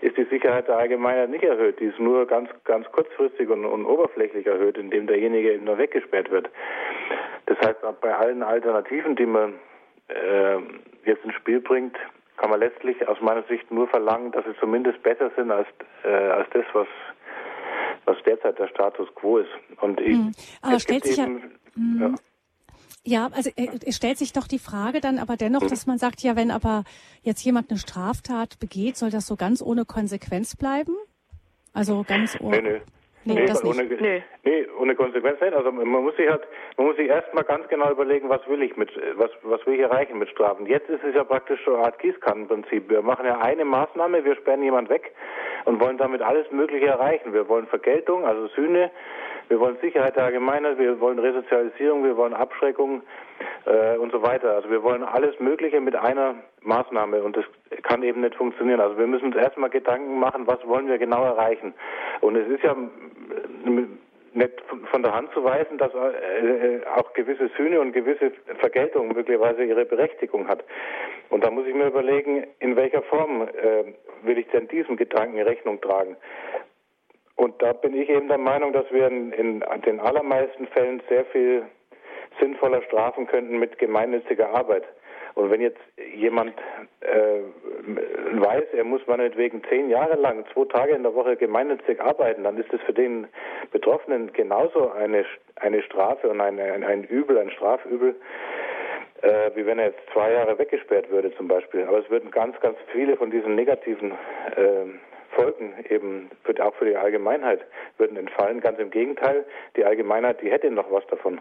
ist die Sicherheit der Allgemeinheit nicht erhöht. Die ist nur ganz, ganz kurzfristig und, und oberflächlich erhöht, indem derjenige eben nur weggesperrt wird. Das heißt, bei allen Alternativen, die man äh, jetzt ins Spiel bringt, kann man letztlich aus meiner Sicht nur verlangen, dass sie zumindest besser sind als, äh, als das, was, was derzeit der Status quo ist. Und ich, hm. Aber stellt sich eben, ja, hm. Ja. also äh, es stellt sich doch die Frage dann aber dennoch, dass man sagt, ja, wenn aber jetzt jemand eine Straftat begeht, soll das so ganz ohne Konsequenz bleiben? Also ganz ohne. Nee, nee. Nee, nee, ohne. Nee. nee, ohne Konsequenz nicht. Also man muss sich halt, man muss sich erstmal ganz genau überlegen, was will ich mit, was, was will ich erreichen mit Strafen. Jetzt ist es ja praktisch so eine Art Gießkannenprinzip. Wir machen ja eine Maßnahme, wir sperren jemand weg und wollen damit alles Mögliche erreichen. Wir wollen Vergeltung, also Sühne, wir wollen Sicherheit der Allgemeinheit, wir wollen Resozialisierung, wir wollen Abschreckung äh, und so weiter. Also wir wollen alles Mögliche mit einer Maßnahme und das kann eben nicht funktionieren. Also wir müssen uns erstmal Gedanken machen, was wollen wir genau erreichen. Und es ist ja nicht von der Hand zu weisen, dass äh, auch gewisse Sühne und gewisse Vergeltung möglicherweise ihre Berechtigung hat. Und da muss ich mir überlegen, in welcher Form äh, will ich denn diesem Gedanken Rechnung tragen. Und da bin ich eben der Meinung, dass wir in, den allermeisten Fällen sehr viel sinnvoller strafen könnten mit gemeinnütziger Arbeit. Und wenn jetzt jemand äh, weiß, er muss meinetwegen zehn Jahre lang, zwei Tage in der Woche gemeinnützig arbeiten, dann ist das für den Betroffenen genauso eine, eine Strafe und ein, ein, ein Übel, ein Strafübel, äh, wie wenn er jetzt zwei Jahre weggesperrt würde zum Beispiel. Aber es würden ganz, ganz viele von diesen negativen äh, Folgen eben für, auch für die Allgemeinheit würden entfallen. Ganz im Gegenteil, die Allgemeinheit, die hätte noch was davon.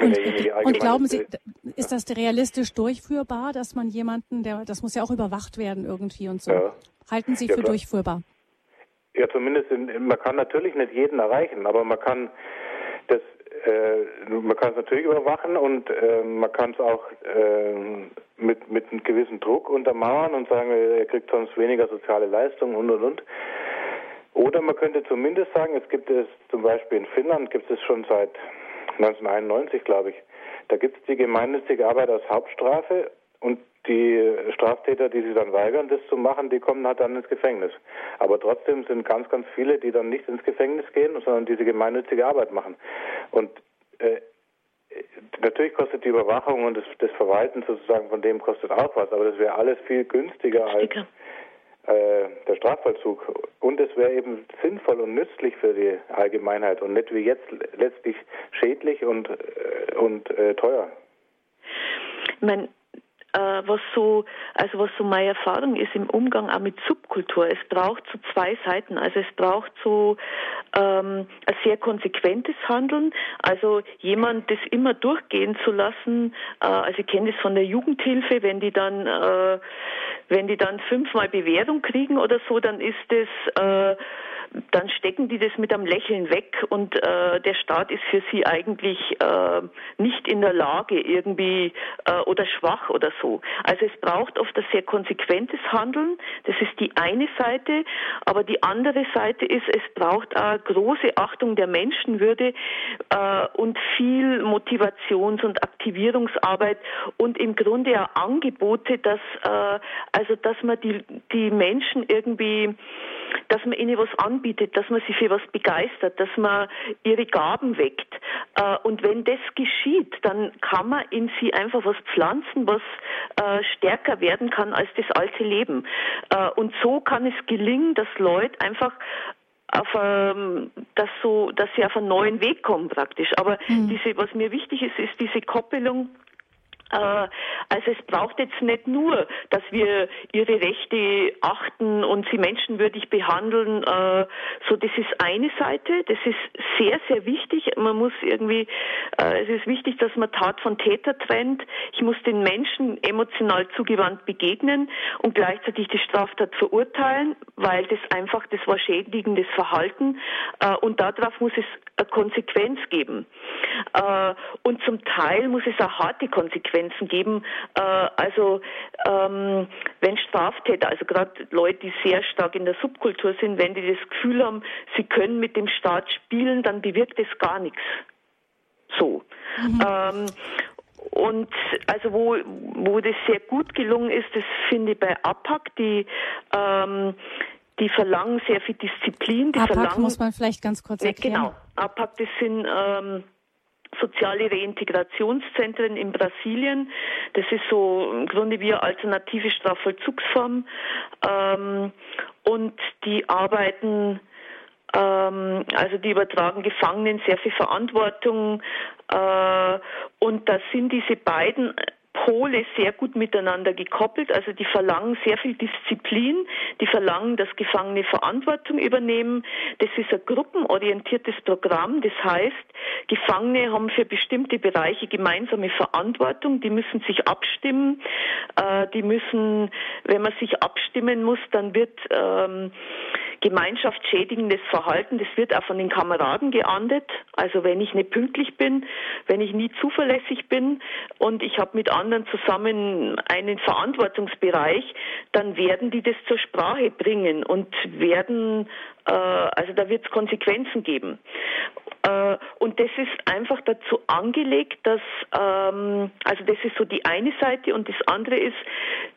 Und, und, glauben Sie, ist das realistisch durchführbar, dass man jemanden, der, das muss ja auch überwacht werden irgendwie und so. Ja. Halten Sie ja, für klar. durchführbar? Ja, zumindest, in, man kann natürlich nicht jeden erreichen, aber man kann äh, man kann es natürlich überwachen und äh, man kann es auch äh, mit, mit einem gewissen Druck untermauern und sagen, er kriegt sonst weniger soziale Leistungen und und und. Oder man könnte zumindest sagen, es gibt es zum Beispiel in Finnland gibt es schon seit 1991, glaube ich. Da gibt es die gemeinnützige Arbeit als Hauptstrafe und die Straftäter, die sich dann weigern, das zu machen, die kommen halt dann ins Gefängnis. Aber trotzdem sind ganz, ganz viele, die dann nicht ins Gefängnis gehen, sondern diese gemeinnützige Arbeit machen. Und äh, natürlich kostet die Überwachung und das, das, Verwalten sozusagen von dem kostet auch was, aber das wäre alles viel günstiger als äh, der Strafvollzug. Und es wäre eben sinnvoll und nützlich für die Allgemeinheit und nicht wie jetzt letztlich schädlich und, äh, und äh, teuer. Meine, äh, was so, also was so meine Erfahrung ist im Umgang auch mit Subkultur. Es braucht so zwei Seiten. Also es braucht so ähm, ein sehr konsequentes Handeln. Also jemand das immer durchgehen zu lassen. Äh, also ich kenne das von der Jugendhilfe, wenn die dann, äh, wenn die dann fünfmal Bewährung kriegen oder so, dann ist das äh, dann stecken die das mit einem Lächeln weg und äh, der Staat ist für sie eigentlich äh, nicht in der Lage irgendwie äh, oder schwach oder so. Also es braucht oft ein sehr konsequentes Handeln. Das ist die eine Seite, aber die andere Seite ist, es braucht auch große Achtung der Menschenwürde äh, und viel Motivations- und Aktivierungsarbeit und im Grunde auch Angebote, dass äh, also dass man die die Menschen irgendwie dass man ihnen was anbietet, dass man sie für was begeistert, dass man ihre Gaben weckt. Äh, und wenn das geschieht, dann kann man in sie einfach was pflanzen, was äh, stärker werden kann als das alte Leben. Äh, und so kann es gelingen, dass Leute einfach auf ähm, dass so dass sie auf einen neuen Weg kommen praktisch aber mhm. diese was mir wichtig ist ist diese Koppelung also es braucht jetzt nicht nur, dass wir ihre Rechte achten und sie menschenwürdig behandeln. Äh, so, das ist eine Seite. Das ist sehr, sehr wichtig. Man muss irgendwie, äh, es ist wichtig, dass man Tat von Täter trennt. Ich muss den Menschen emotional zugewandt begegnen und gleichzeitig die Straftat verurteilen, weil das einfach, das war schädigendes Verhalten und darauf muss es eine Konsequenz geben. Und zum Teil muss es auch harte Konsequenzen Konsequenzen geben. Äh, also ähm, wenn Straftäter, also gerade Leute, die sehr stark in der Subkultur sind, wenn die das Gefühl haben, sie können mit dem Staat spielen, dann bewirkt es gar nichts. So. Mhm. Ähm, und also wo, wo das sehr gut gelungen ist, das finde ich bei APAC, die ähm, die verlangen sehr viel Disziplin. Die APAC verlangen, muss man vielleicht ganz kurz erklären. Genau, APAC, das sind ähm, soziale Reintegrationszentren in Brasilien. Das ist so im Grunde wie eine alternative Strafvollzugsform. Ähm, und die arbeiten ähm, also die übertragen Gefangenen sehr viel Verantwortung äh, und das sind diese beiden Pole sehr gut miteinander gekoppelt. Also die verlangen sehr viel Disziplin, die verlangen, dass Gefangene Verantwortung übernehmen. Das ist ein gruppenorientiertes Programm. Das heißt, Gefangene haben für bestimmte Bereiche gemeinsame Verantwortung. Die müssen sich abstimmen. Äh, die müssen, wenn man sich abstimmen muss, dann wird ähm, gemeinschaftsschädigendes Verhalten, das wird auch von den Kameraden geahndet. Also wenn ich nicht pünktlich bin, wenn ich nie zuverlässig bin und ich habe mit anderen zusammen einen Verantwortungsbereich, dann werden die das zur Sprache bringen und werden, äh, also da wird es Konsequenzen geben. Äh, und das ist einfach dazu angelegt, dass, ähm, also das ist so die eine Seite und das andere ist,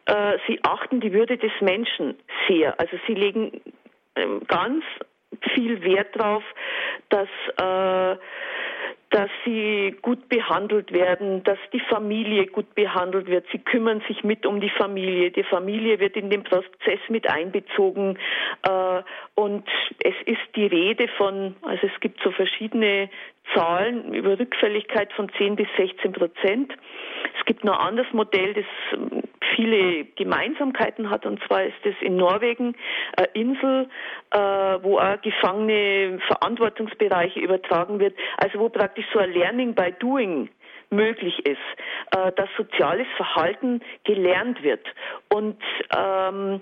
äh, sie achten die Würde des Menschen sehr. Also sie legen ganz viel Wert darauf, dass äh, dass sie gut behandelt werden, dass die Familie gut behandelt wird. Sie kümmern sich mit um die Familie. Die Familie wird in den Prozess mit einbezogen. Äh, und es ist die Rede von, also es gibt so verschiedene Zahlen über Rückfälligkeit von 10 bis 16 Prozent. Es gibt noch ein anderes Modell, das viele Gemeinsamkeiten hat, und zwar ist es in Norwegen eine Insel, äh, wo auch Gefangene Verantwortungsbereiche übertragen wird, also wo praktisch so ein Learning by Doing möglich ist, äh, dass soziales Verhalten gelernt wird. Und ähm,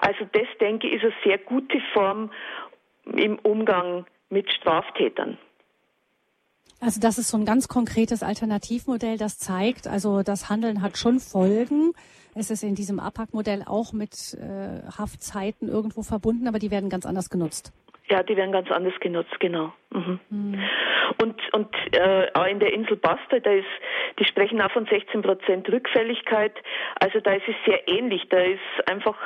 also das, denke ich, ist eine sehr gute Form im Umgang mit Straftätern. Also das ist so ein ganz konkretes Alternativmodell, das zeigt, also das Handeln hat schon Folgen. Es ist in diesem APAC-Modell auch mit äh, Haftzeiten irgendwo verbunden, aber die werden ganz anders genutzt. Ja, die werden ganz anders genutzt, genau. Mhm. Mhm. Und, und äh, auch in der Insel Basta, da ist, die sprechen auch von 16 Prozent Rückfälligkeit. Also da ist es sehr ähnlich. Da ist einfach,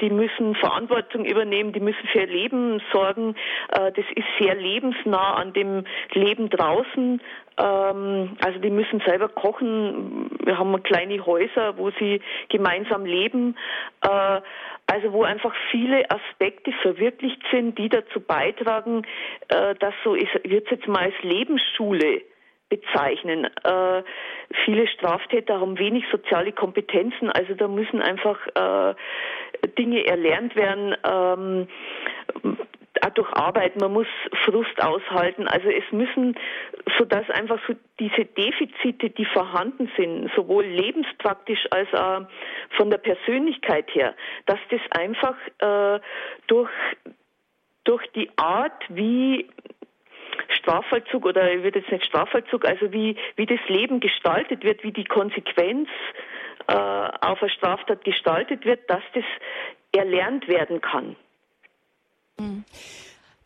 die müssen Verantwortung übernehmen, die müssen für ihr Leben sorgen. Äh, das ist sehr lebensnah an dem Leben draußen. Ähm, also die müssen selber kochen. Wir haben kleine Häuser, wo sie gemeinsam leben. Äh, also wo einfach viele Aspekte verwirklicht sind, die dazu beitragen, äh, dass so ist, wird jetzt mal als Lebensschule bezeichnen. Äh, viele Straftäter haben wenig soziale Kompetenzen, also da müssen einfach äh, Dinge erlernt werden. Ähm, auch durch Arbeit, man muss Frust aushalten. Also es müssen, so dass einfach so diese Defizite, die vorhanden sind, sowohl lebenspraktisch als auch von der Persönlichkeit her, dass das einfach äh, durch durch die Art, wie Strafvollzug oder ich würde jetzt nicht Strafvollzug, also wie, wie das Leben gestaltet wird, wie die Konsequenz äh, auf eine Straftat gestaltet wird, dass das erlernt werden kann. Mhm.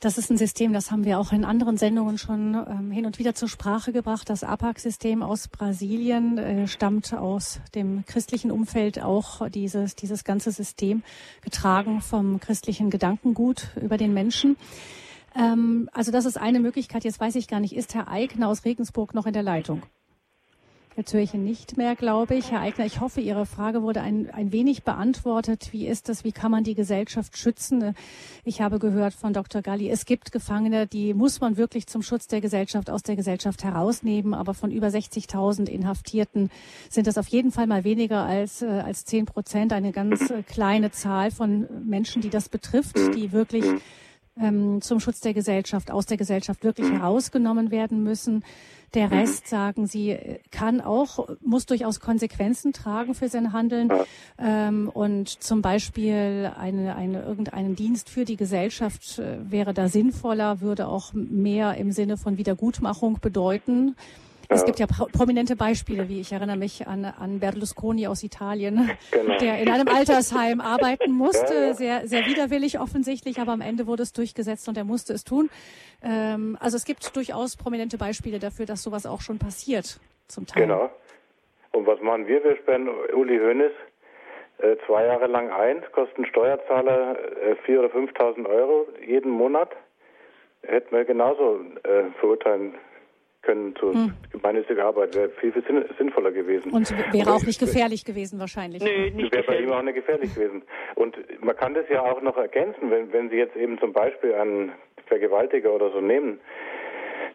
Das ist ein System, das haben wir auch in anderen Sendungen schon ähm, hin und wieder zur Sprache gebracht. Das APAC-System aus Brasilien äh, stammt aus dem christlichen Umfeld auch dieses, dieses ganze System getragen vom christlichen Gedankengut über den Menschen. Ähm, also das ist eine Möglichkeit. Jetzt weiß ich gar nicht, ist Herr Eigner aus Regensburg noch in der Leitung? Ihn nicht mehr, glaube ich. Herr Eigner, ich hoffe, Ihre Frage wurde ein, ein wenig beantwortet. Wie ist das? Wie kann man die Gesellschaft schützen? Ich habe gehört von Dr. Galli, es gibt Gefangene, die muss man wirklich zum Schutz der Gesellschaft aus der Gesellschaft herausnehmen. Aber von über 60.000 Inhaftierten sind das auf jeden Fall mal weniger als, äh, als 10 Prozent. Eine ganz äh, kleine Zahl von Menschen, die das betrifft, die wirklich ähm, zum Schutz der Gesellschaft, aus der Gesellschaft wirklich herausgenommen werden müssen. Der mhm. Rest, sagen Sie, kann auch, muss durchaus Konsequenzen tragen für sein Handeln. Ähm, und zum Beispiel eine, eine, irgendeinen Dienst für die Gesellschaft äh, wäre da sinnvoller, würde auch mehr im Sinne von Wiedergutmachung bedeuten. Es gibt ja prominente Beispiele, wie ich erinnere mich an, an Berlusconi aus Italien, genau. der in einem Altersheim arbeiten musste, ja, ja. sehr, sehr widerwillig offensichtlich, aber am Ende wurde es durchgesetzt und er musste es tun. Ähm, also es gibt durchaus prominente Beispiele dafür, dass sowas auch schon passiert, zum Teil. Genau. Und was machen wir? Wir sperren Uli Hoeneß äh, zwei Jahre lang ein, kosten Steuerzahler äh, 4.000 oder 5.000 Euro jeden Monat. Hätten wir genauso äh, verurteilen können zur hm. gemeinnütziger Arbeit. Wäre viel, viel sinnvoller gewesen. Und wäre auch nicht gefährlich gewesen wahrscheinlich. Nee, nicht Wäre bei ihm auch nicht gefährlich gewesen. Und man kann das ja auch noch ergänzen, wenn, wenn Sie jetzt eben zum Beispiel einen Vergewaltiger oder so nehmen,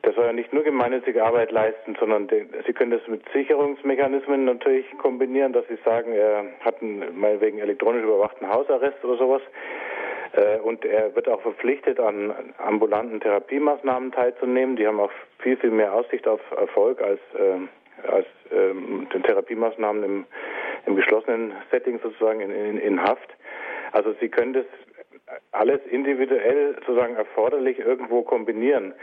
der soll ja nicht nur gemeinnützige Arbeit leisten, sondern den, Sie können das mit Sicherungsmechanismen natürlich kombinieren, dass Sie sagen, er hat einen, meinetwegen elektronisch überwachten Hausarrest oder sowas. Äh, und er wird auch verpflichtet, an ambulanten Therapiemaßnahmen teilzunehmen. Die haben auch viel, viel mehr Aussicht auf Erfolg als, äh, als ähm, Therapiemaßnahmen im, im geschlossenen Setting sozusagen in, in, in Haft. Also Sie können das alles individuell sozusagen erforderlich irgendwo kombinieren.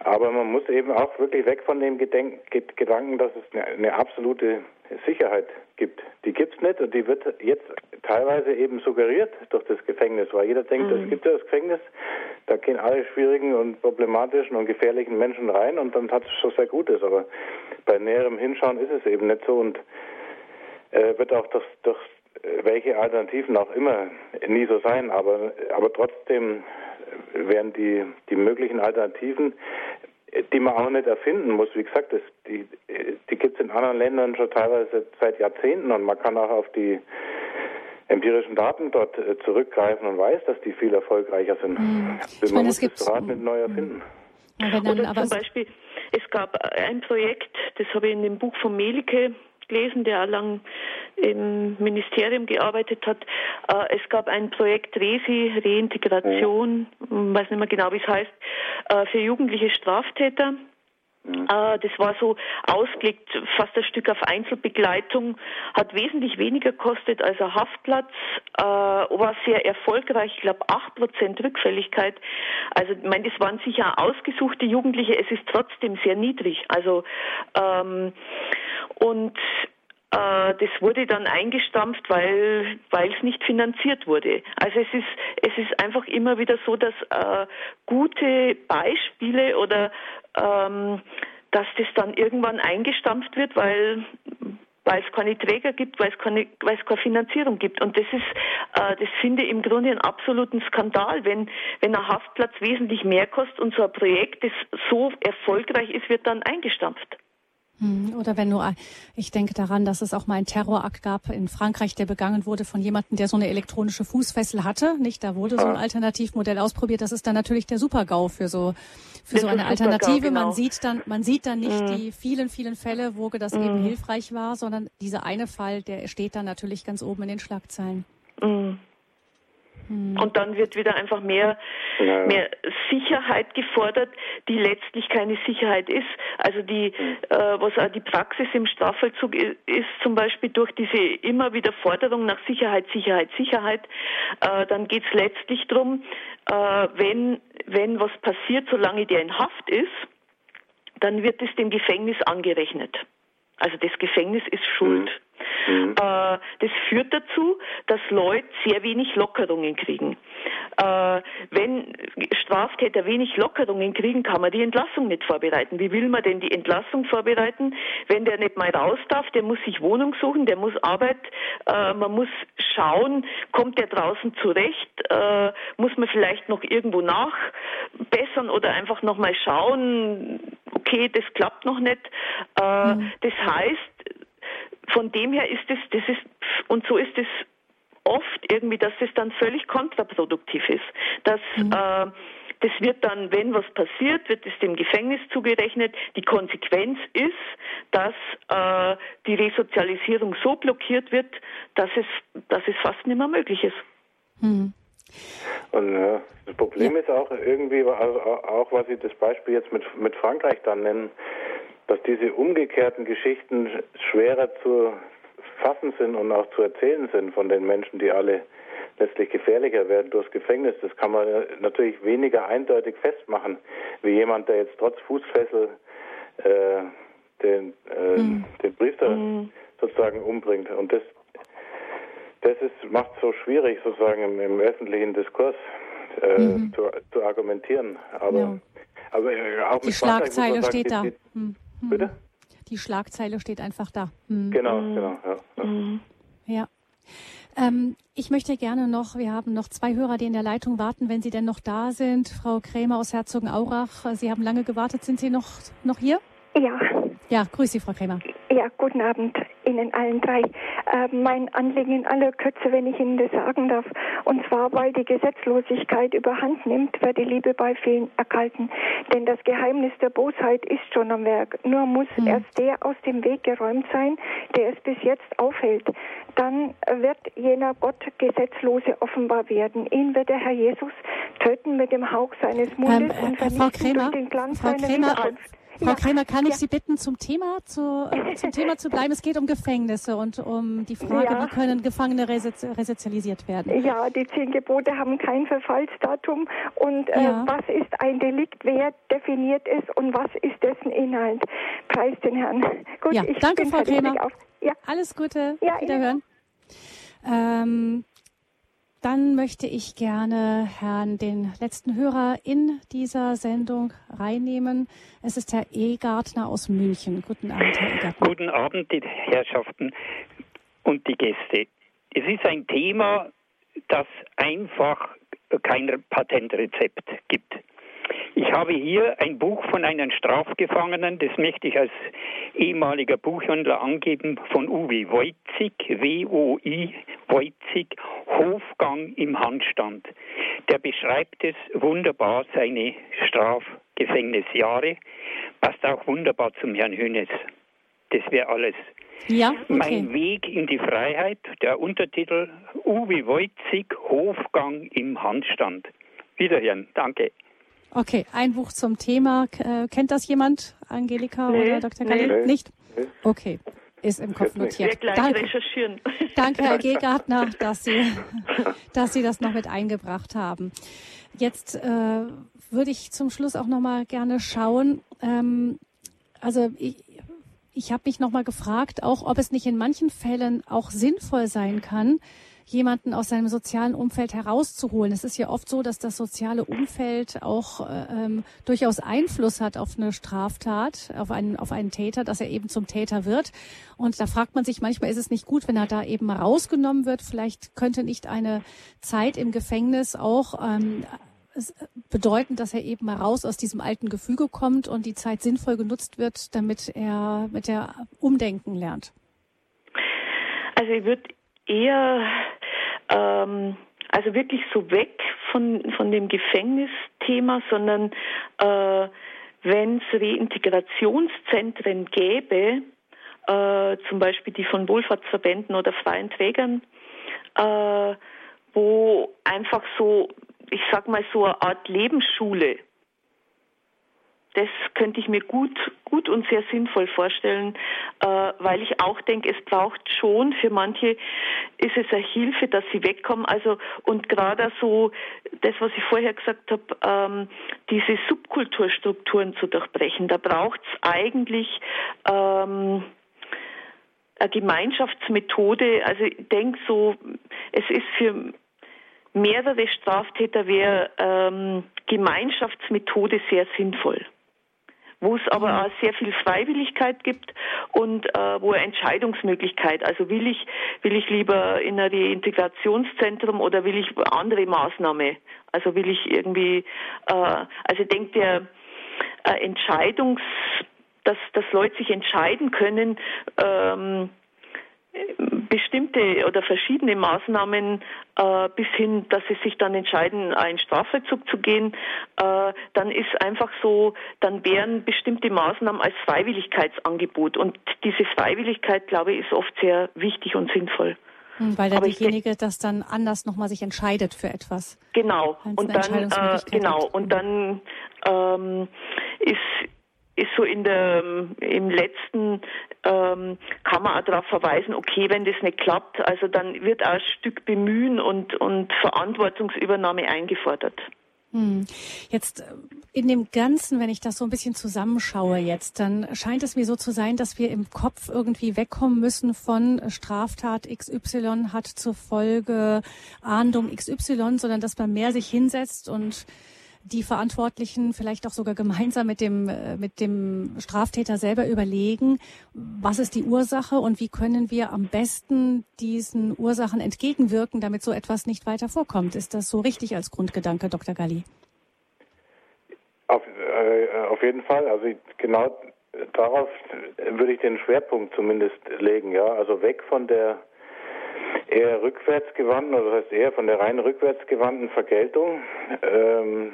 Aber man muss eben auch wirklich weg von dem Gedenk Gedanken, dass es eine, eine absolute Sicherheit gibt. Die gibt es nicht und die wird jetzt teilweise eben suggeriert durch das Gefängnis, weil jeder denkt, es mhm. gibt ja das Gefängnis, da gehen alle schwierigen und problematischen und gefährlichen Menschen rein und dann hat es schon sehr Gutes. Aber bei näherem Hinschauen ist es eben nicht so und äh, wird auch durch, durch welche Alternativen auch immer nie so sein. Aber, aber trotzdem wären die, die möglichen Alternativen, die man auch nicht erfinden muss. Wie gesagt, das, die, die gibt es in anderen Ländern schon teilweise seit Jahrzehnten und man kann auch auf die empirischen Daten dort äh, zurückgreifen und weiß, dass die viel erfolgreicher sind. Mhm. Ich man meine, muss das Rad nicht neu erfinden. Dann, Oder zum Beispiel, es gab ein Projekt, das habe ich in dem Buch von Melike gelesen, der lang im Ministerium gearbeitet hat. Äh, es gab ein Projekt Resi, Reintegration, ja. weiß nicht mehr genau, wie es heißt, äh, für jugendliche Straftäter. Äh, das war so ausgelegt, fast ein Stück auf Einzelbegleitung, hat wesentlich weniger kostet als ein Haftplatz, äh, war sehr erfolgreich, ich glaube 8% Rückfälligkeit. Also ich meine, das waren sicher ausgesuchte Jugendliche, es ist trotzdem sehr niedrig. Also ähm, und das wurde dann eingestampft, weil weil es nicht finanziert wurde. Also es ist es ist einfach immer wieder so, dass äh, gute Beispiele oder ähm, dass das dann irgendwann eingestampft wird, weil weil es keine Träger gibt, weil es keine, weil es keine Finanzierung gibt. Und das ist, äh, das finde ich im Grunde einen absoluten Skandal, wenn, wenn ein Haftplatz wesentlich mehr kostet und so ein Projekt, das so erfolgreich ist, wird dann eingestampft. Hm, oder wenn nur, ich denke daran, dass es auch mal einen Terrorakt gab in Frankreich, der begangen wurde von jemandem, der so eine elektronische Fußfessel hatte. Nicht, da wurde so ein ah. Alternativmodell ausprobiert. Das ist dann natürlich der Super-GAU für so für so eine Alternative. Genau. Man sieht dann, man sieht dann nicht mhm. die vielen, vielen Fälle, wo das mhm. eben hilfreich war, sondern dieser eine Fall, der steht dann natürlich ganz oben in den Schlagzeilen. Mhm. Hm. Und dann wird wieder einfach mehr, ja. mehr Sicherheit gefordert, die letztlich keine Sicherheit ist. Also die, hm. äh, was auch die Praxis im Strafvollzug ist, ist, zum Beispiel durch diese immer wieder Forderung nach Sicherheit, Sicherheit, Sicherheit, äh, dann geht es letztlich darum, äh, wenn, wenn was passiert, solange der in Haft ist, dann wird es dem Gefängnis angerechnet. Also das Gefängnis ist schuld. Mhm. Mhm. Äh, das führt dazu, dass Leute sehr wenig Lockerungen kriegen. Äh, wenn Straftäter wenig Lockerungen kriegen, kann man die Entlassung nicht vorbereiten. Wie will man denn die Entlassung vorbereiten, wenn der nicht mal raus darf? Der muss sich Wohnung suchen, der muss Arbeit, äh, man muss schauen, kommt der draußen zurecht, äh, muss man vielleicht noch irgendwo nachbessern oder einfach nochmal schauen, okay, das klappt noch nicht. Äh, mhm. Das heißt, von dem her ist es, das ist, und so ist es oft irgendwie, dass es dann völlig kontraproduktiv ist. Dass, mhm. äh, das wird dann, wenn was passiert, wird es dem Gefängnis zugerechnet. Die Konsequenz ist, dass äh, die Resozialisierung so blockiert wird, dass es, dass es fast nicht mehr möglich ist. Mhm. Und ja, das Problem ja. ist auch irgendwie, also auch was Sie das Beispiel jetzt mit, mit Frankreich dann nennen, dass diese umgekehrten Geschichten schwerer zu fassen sind und auch zu erzählen sind von den Menschen, die alle letztlich gefährlicher werden durchs Gefängnis. Das kann man natürlich weniger eindeutig festmachen, wie jemand, der jetzt trotz Fußfessel äh, den, äh, mhm. den Priester mhm. sozusagen umbringt. Und das, das ist, macht es so schwierig, sozusagen im, im öffentlichen Diskurs äh, mhm. zu, zu, argumentieren. Aber, ja. aber äh, auch die Schlagzeile steht da. Die, hm. Hm. Bitte? Die Schlagzeile steht einfach da. Hm. Genau, genau. Ja, ja. ja. Ähm, ich möchte gerne noch, wir haben noch zwei Hörer, die in der Leitung warten, wenn Sie denn noch da sind. Frau Krämer aus Herzogenaurach, Sie haben lange gewartet. Sind Sie noch, noch hier? Ja. Ja, grüße Sie, Frau Krämer. Ja, guten Abend Ihnen allen drei. Äh, mein Anliegen in aller Kürze, wenn ich Ihnen das sagen darf, und zwar, weil die Gesetzlosigkeit überhand nimmt, wird die Liebe bei vielen erkalten. Denn das Geheimnis der Bosheit ist schon am Werk. Nur muss mhm. erst der aus dem Weg geräumt sein, der es bis jetzt aufhält. Dann wird jener Gott Gesetzlose offenbar werden. Ihn wird der Herr Jesus töten mit dem Hauch seines Mundes ähm, und vernichten Frau Krämer, durch den Glanz Frau seiner Krämer, Wiederkunft. Frau ja. Krämer, kann ich ja. Sie bitten, zum Thema zu, äh, zum Thema zu bleiben? Es geht um Gefängnisse und um die Frage, ja. wie können Gefangene resozialisiert werden? Ja, die zehn Gebote haben kein Verfallsdatum. Und äh, was ist ein Delikt? Wer definiert es und was ist dessen Inhalt? Preis den Herrn. Gut, ja, ich danke, Frau Krämer. Alles Gute. Ja, Wiederhören. Ähm, dann möchte ich gerne Herrn, den letzten Hörer in dieser Sendung reinnehmen. Es ist Herr Egartner aus München. Guten Abend, Herr Egartner. Guten Abend, die Herrschaften und die Gäste. Es ist ein Thema, das einfach kein Patentrezept gibt. Ich habe hier ein Buch von einem Strafgefangenen, das möchte ich als ehemaliger Buchhändler angeben, von Uwe Wojcik, W-O-I, Wojcik, Hofgang im Handstand. Der beschreibt es wunderbar, seine Strafgefängnisjahre, passt auch wunderbar zum Herrn Hönes. Das wäre alles. Ja, okay. Mein Weg in die Freiheit, der Untertitel Uwe Wojcik, Hofgang im Handstand. Wiederhören, danke. Okay, ein Buch zum Thema. Äh, kennt das jemand, Angelika nee, oder Dr. Galli? Nee. Nicht? Okay, ist im Kopf notiert. Wir Danke. recherchieren. Danke, Herr Gegartner, dass Sie, dass Sie das noch mit eingebracht haben. Jetzt äh, würde ich zum Schluss auch noch mal gerne schauen. Ähm, also ich, ich habe mich noch mal gefragt, auch ob es nicht in manchen Fällen auch sinnvoll sein kann, jemanden aus seinem sozialen Umfeld herauszuholen. Es ist ja oft so, dass das soziale Umfeld auch äh, ähm, durchaus Einfluss hat auf eine Straftat, auf einen, auf einen Täter, dass er eben zum Täter wird. Und da fragt man sich manchmal, ist es nicht gut, wenn er da eben rausgenommen wird? Vielleicht könnte nicht eine Zeit im Gefängnis auch ähm, bedeuten, dass er eben mal raus aus diesem alten Gefüge kommt und die Zeit sinnvoll genutzt wird, damit er mit der Umdenken lernt? Also ich würde eher ähm, also wirklich so weg von, von dem Gefängnisthema, sondern äh, wenn es Reintegrationszentren gäbe, äh, zum Beispiel die von Wohlfahrtsverbänden oder freien Trägern, äh, wo einfach so, ich sag mal so eine Art Lebensschule das könnte ich mir gut, gut und sehr sinnvoll vorstellen, äh, weil ich auch denke, es braucht schon für manche ist es eine Hilfe, dass sie wegkommen. Also und gerade so das, was ich vorher gesagt habe, ähm, diese Subkulturstrukturen zu durchbrechen, da braucht es eigentlich ähm, eine Gemeinschaftsmethode. Also ich denke so, es ist für mehrere Straftäter wäre ähm, Gemeinschaftsmethode sehr sinnvoll wo es aber mhm. auch sehr viel Freiwilligkeit gibt und äh, wo eine Entscheidungsmöglichkeit. Also will ich will ich lieber in ein Reintegrationszentrum oder will ich andere Maßnahme? Also will ich irgendwie äh, also ich denke der äh, Entscheidungs dass, dass Leute sich entscheiden können, ähm, bestimmte oder verschiedene Maßnahmen äh, bis hin, dass sie sich dann entscheiden, einen Strafvollzug zu gehen, äh, dann ist einfach so, dann wären bestimmte Maßnahmen als Freiwilligkeitsangebot. Und diese Freiwilligkeit, glaube ich, ist oft sehr wichtig und sinnvoll. Hm, weil da derjenige das dann anders nochmal sich entscheidet für etwas. Genau. Und dann, äh, genau. Und dann ähm, ist ist so in der, im letzten, ähm, kann man auch darauf verweisen, okay, wenn das nicht klappt, also dann wird auch ein Stück Bemühen und, und Verantwortungsübernahme eingefordert. Hm. Jetzt äh, in dem Ganzen, wenn ich das so ein bisschen zusammenschaue jetzt, dann scheint es mir so zu sein, dass wir im Kopf irgendwie wegkommen müssen von Straftat XY hat zur Folge Ahndung XY, sondern dass man mehr sich hinsetzt und die Verantwortlichen vielleicht auch sogar gemeinsam mit dem, äh, mit dem Straftäter selber überlegen, was ist die Ursache und wie können wir am besten diesen Ursachen entgegenwirken, damit so etwas nicht weiter vorkommt. Ist das so richtig als Grundgedanke, Dr. Galli? Auf, äh, auf jeden Fall. Also genau darauf würde ich den Schwerpunkt zumindest legen, ja. Also weg von der eher rückwärtsgewandten, also das heißt eher von der rein rückwärtsgewandten Vergeltung ähm,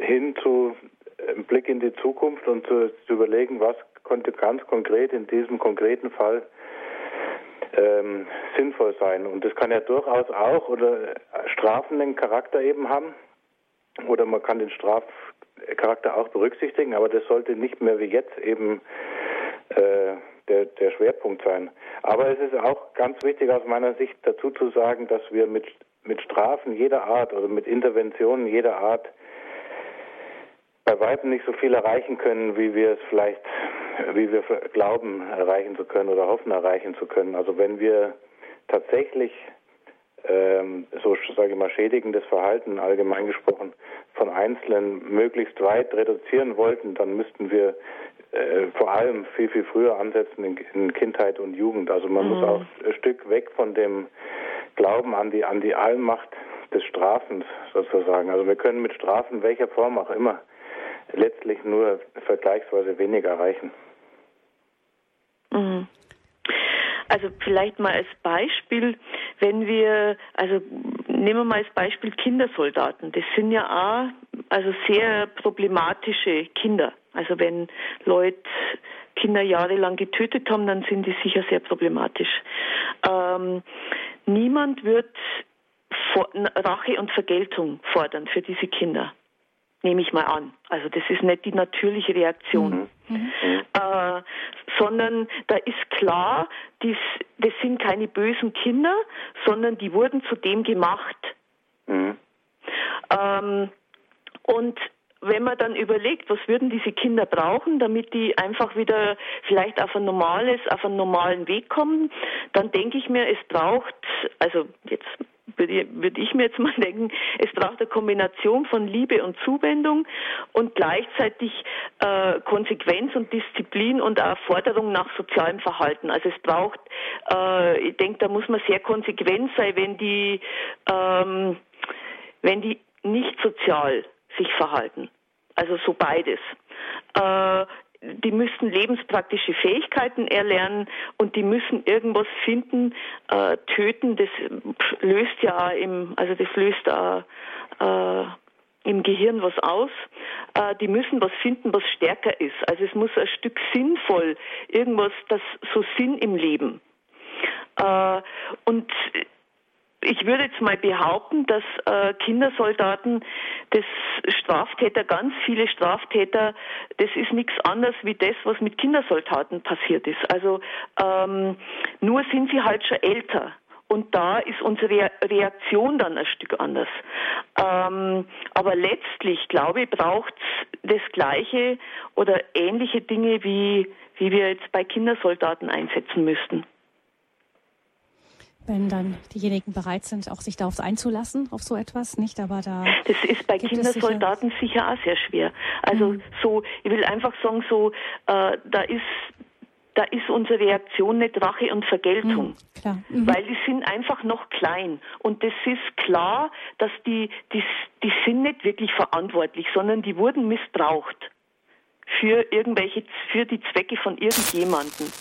hin zu einem Blick in die Zukunft und zu, zu, überlegen, was konnte ganz konkret in diesem konkreten Fall ähm, sinnvoll sein. Und das kann ja durchaus auch oder strafenden Charakter eben haben. Oder man kann den Strafcharakter auch berücksichtigen, aber das sollte nicht mehr wie jetzt eben äh, der, der Schwerpunkt sein. Aber es ist auch ganz wichtig aus meiner Sicht dazu zu sagen, dass wir mit, mit Strafen jeder Art oder mit Interventionen jeder Art bei weitem nicht so viel erreichen können, wie wir es vielleicht, wie wir glauben erreichen zu können oder hoffen erreichen zu können. Also wenn wir tatsächlich ähm, so sage ich mal schädigendes Verhalten allgemein gesprochen von Einzelnen möglichst weit reduzieren wollten, dann müssten wir äh, vor allem viel, viel früher ansetzen in, in Kindheit und Jugend. Also man mhm. muss auch ein Stück weg von dem Glauben an die, an die Allmacht des Strafens sozusagen. Also wir können mit Strafen welcher Form auch immer letztlich nur vergleichsweise wenig erreichen. Mhm. Also vielleicht mal als Beispiel, wenn wir, also nehmen wir mal als Beispiel Kindersoldaten. Das sind ja auch also sehr problematische Kinder. Also wenn Leute Kinder jahrelang getötet haben, dann sind die sicher sehr problematisch. Ähm, niemand wird Rache und Vergeltung fordern für diese Kinder nehme ich mal an. Also das ist nicht die natürliche Reaktion, mhm. mhm. äh, sondern da ist klar, dies, das sind keine bösen Kinder, sondern die wurden zu dem gemacht. Mhm. Ähm, und wenn man dann überlegt, was würden diese Kinder brauchen, damit die einfach wieder vielleicht auf ein normales, auf einen normalen Weg kommen, dann denke ich mir, es braucht, also jetzt würde, ich mir jetzt mal denken, es braucht eine Kombination von Liebe und Zuwendung und gleichzeitig äh, Konsequenz und Disziplin und auch Forderung nach sozialem Verhalten. Also es braucht, äh, ich denke, da muss man sehr konsequent sein, wenn die, ähm, wenn die nicht sozial sich verhalten. Also so beides. Äh, die müssten lebenspraktische Fähigkeiten erlernen und die müssen irgendwas finden. Äh, töten, das löst ja im, also das löst äh, äh, im Gehirn was aus. Äh, die müssen was finden, was stärker ist. Also es muss ein Stück sinnvoll, irgendwas, das so Sinn im Leben. Äh, und ich würde jetzt mal behaupten, dass äh, Kindersoldaten, das Straftäter, ganz viele Straftäter, das ist nichts anderes wie das, was mit Kindersoldaten passiert ist. Also ähm, nur sind sie halt schon älter. Und da ist unsere Reaktion dann ein Stück anders. Ähm, aber letztlich, glaube ich, braucht es das Gleiche oder ähnliche Dinge, wie, wie wir jetzt bei Kindersoldaten einsetzen müssten wenn dann diejenigen bereit sind, auch sich darauf einzulassen, auf so etwas, nicht? Aber da. Das ist bei Kindersoldaten sicher, sicher, auch sehr schwer. Also mhm. so, ich will einfach sagen, so, äh, da ist da ist unsere Reaktion nicht Rache und Vergeltung. Mhm, mhm. Weil die sind einfach noch klein. Und das ist klar, dass die, die, die sind nicht wirklich verantwortlich, sondern die wurden missbraucht für irgendwelche, für die Zwecke von irgendjemanden.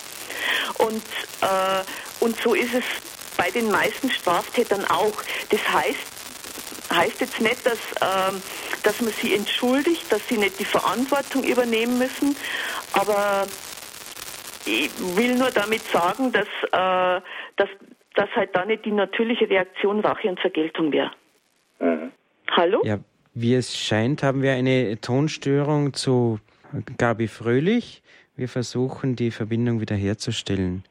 Und, äh, und so ist es bei den meisten Straftätern auch. Das heißt, heißt jetzt nicht, dass, ähm, dass man sie entschuldigt, dass sie nicht die Verantwortung übernehmen müssen, aber ich will nur damit sagen, dass, äh, dass, dass halt da nicht die natürliche Reaktion Rache und Vergeltung wäre. Mhm. Hallo? Ja, wie es scheint, haben wir eine Tonstörung zu Gabi Fröhlich. Wir versuchen, die Verbindung wiederherzustellen.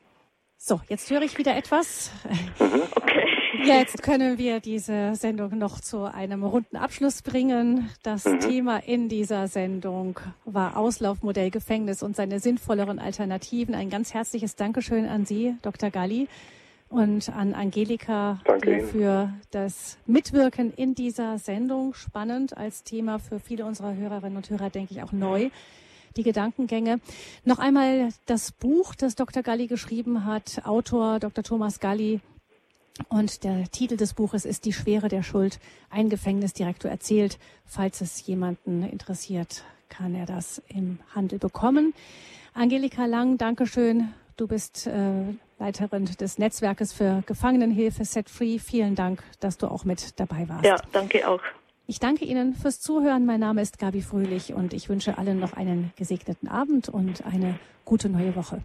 So, jetzt höre ich wieder etwas. Mhm. Okay. Jetzt können wir diese Sendung noch zu einem runden Abschluss bringen. Das mhm. Thema in dieser Sendung war Auslaufmodell Gefängnis und seine sinnvolleren Alternativen. Ein ganz herzliches Dankeschön an Sie, Dr. Galli, und an Angelika Danke für das Mitwirken in dieser Sendung. Spannend als Thema für viele unserer Hörerinnen und Hörer, denke ich, auch neu. Die Gedankengänge. Noch einmal das Buch, das Dr. Galli geschrieben hat, Autor Dr. Thomas Galli. Und der Titel des Buches ist Die Schwere der Schuld. Ein Gefängnisdirektor erzählt. Falls es jemanden interessiert, kann er das im Handel bekommen. Angelika Lang, Dankeschön. Du bist äh, Leiterin des Netzwerkes für Gefangenenhilfe Set Free. Vielen Dank, dass du auch mit dabei warst. Ja, danke auch. Ich danke Ihnen fürs Zuhören. Mein Name ist Gabi Fröhlich und ich wünsche allen noch einen gesegneten Abend und eine gute neue Woche.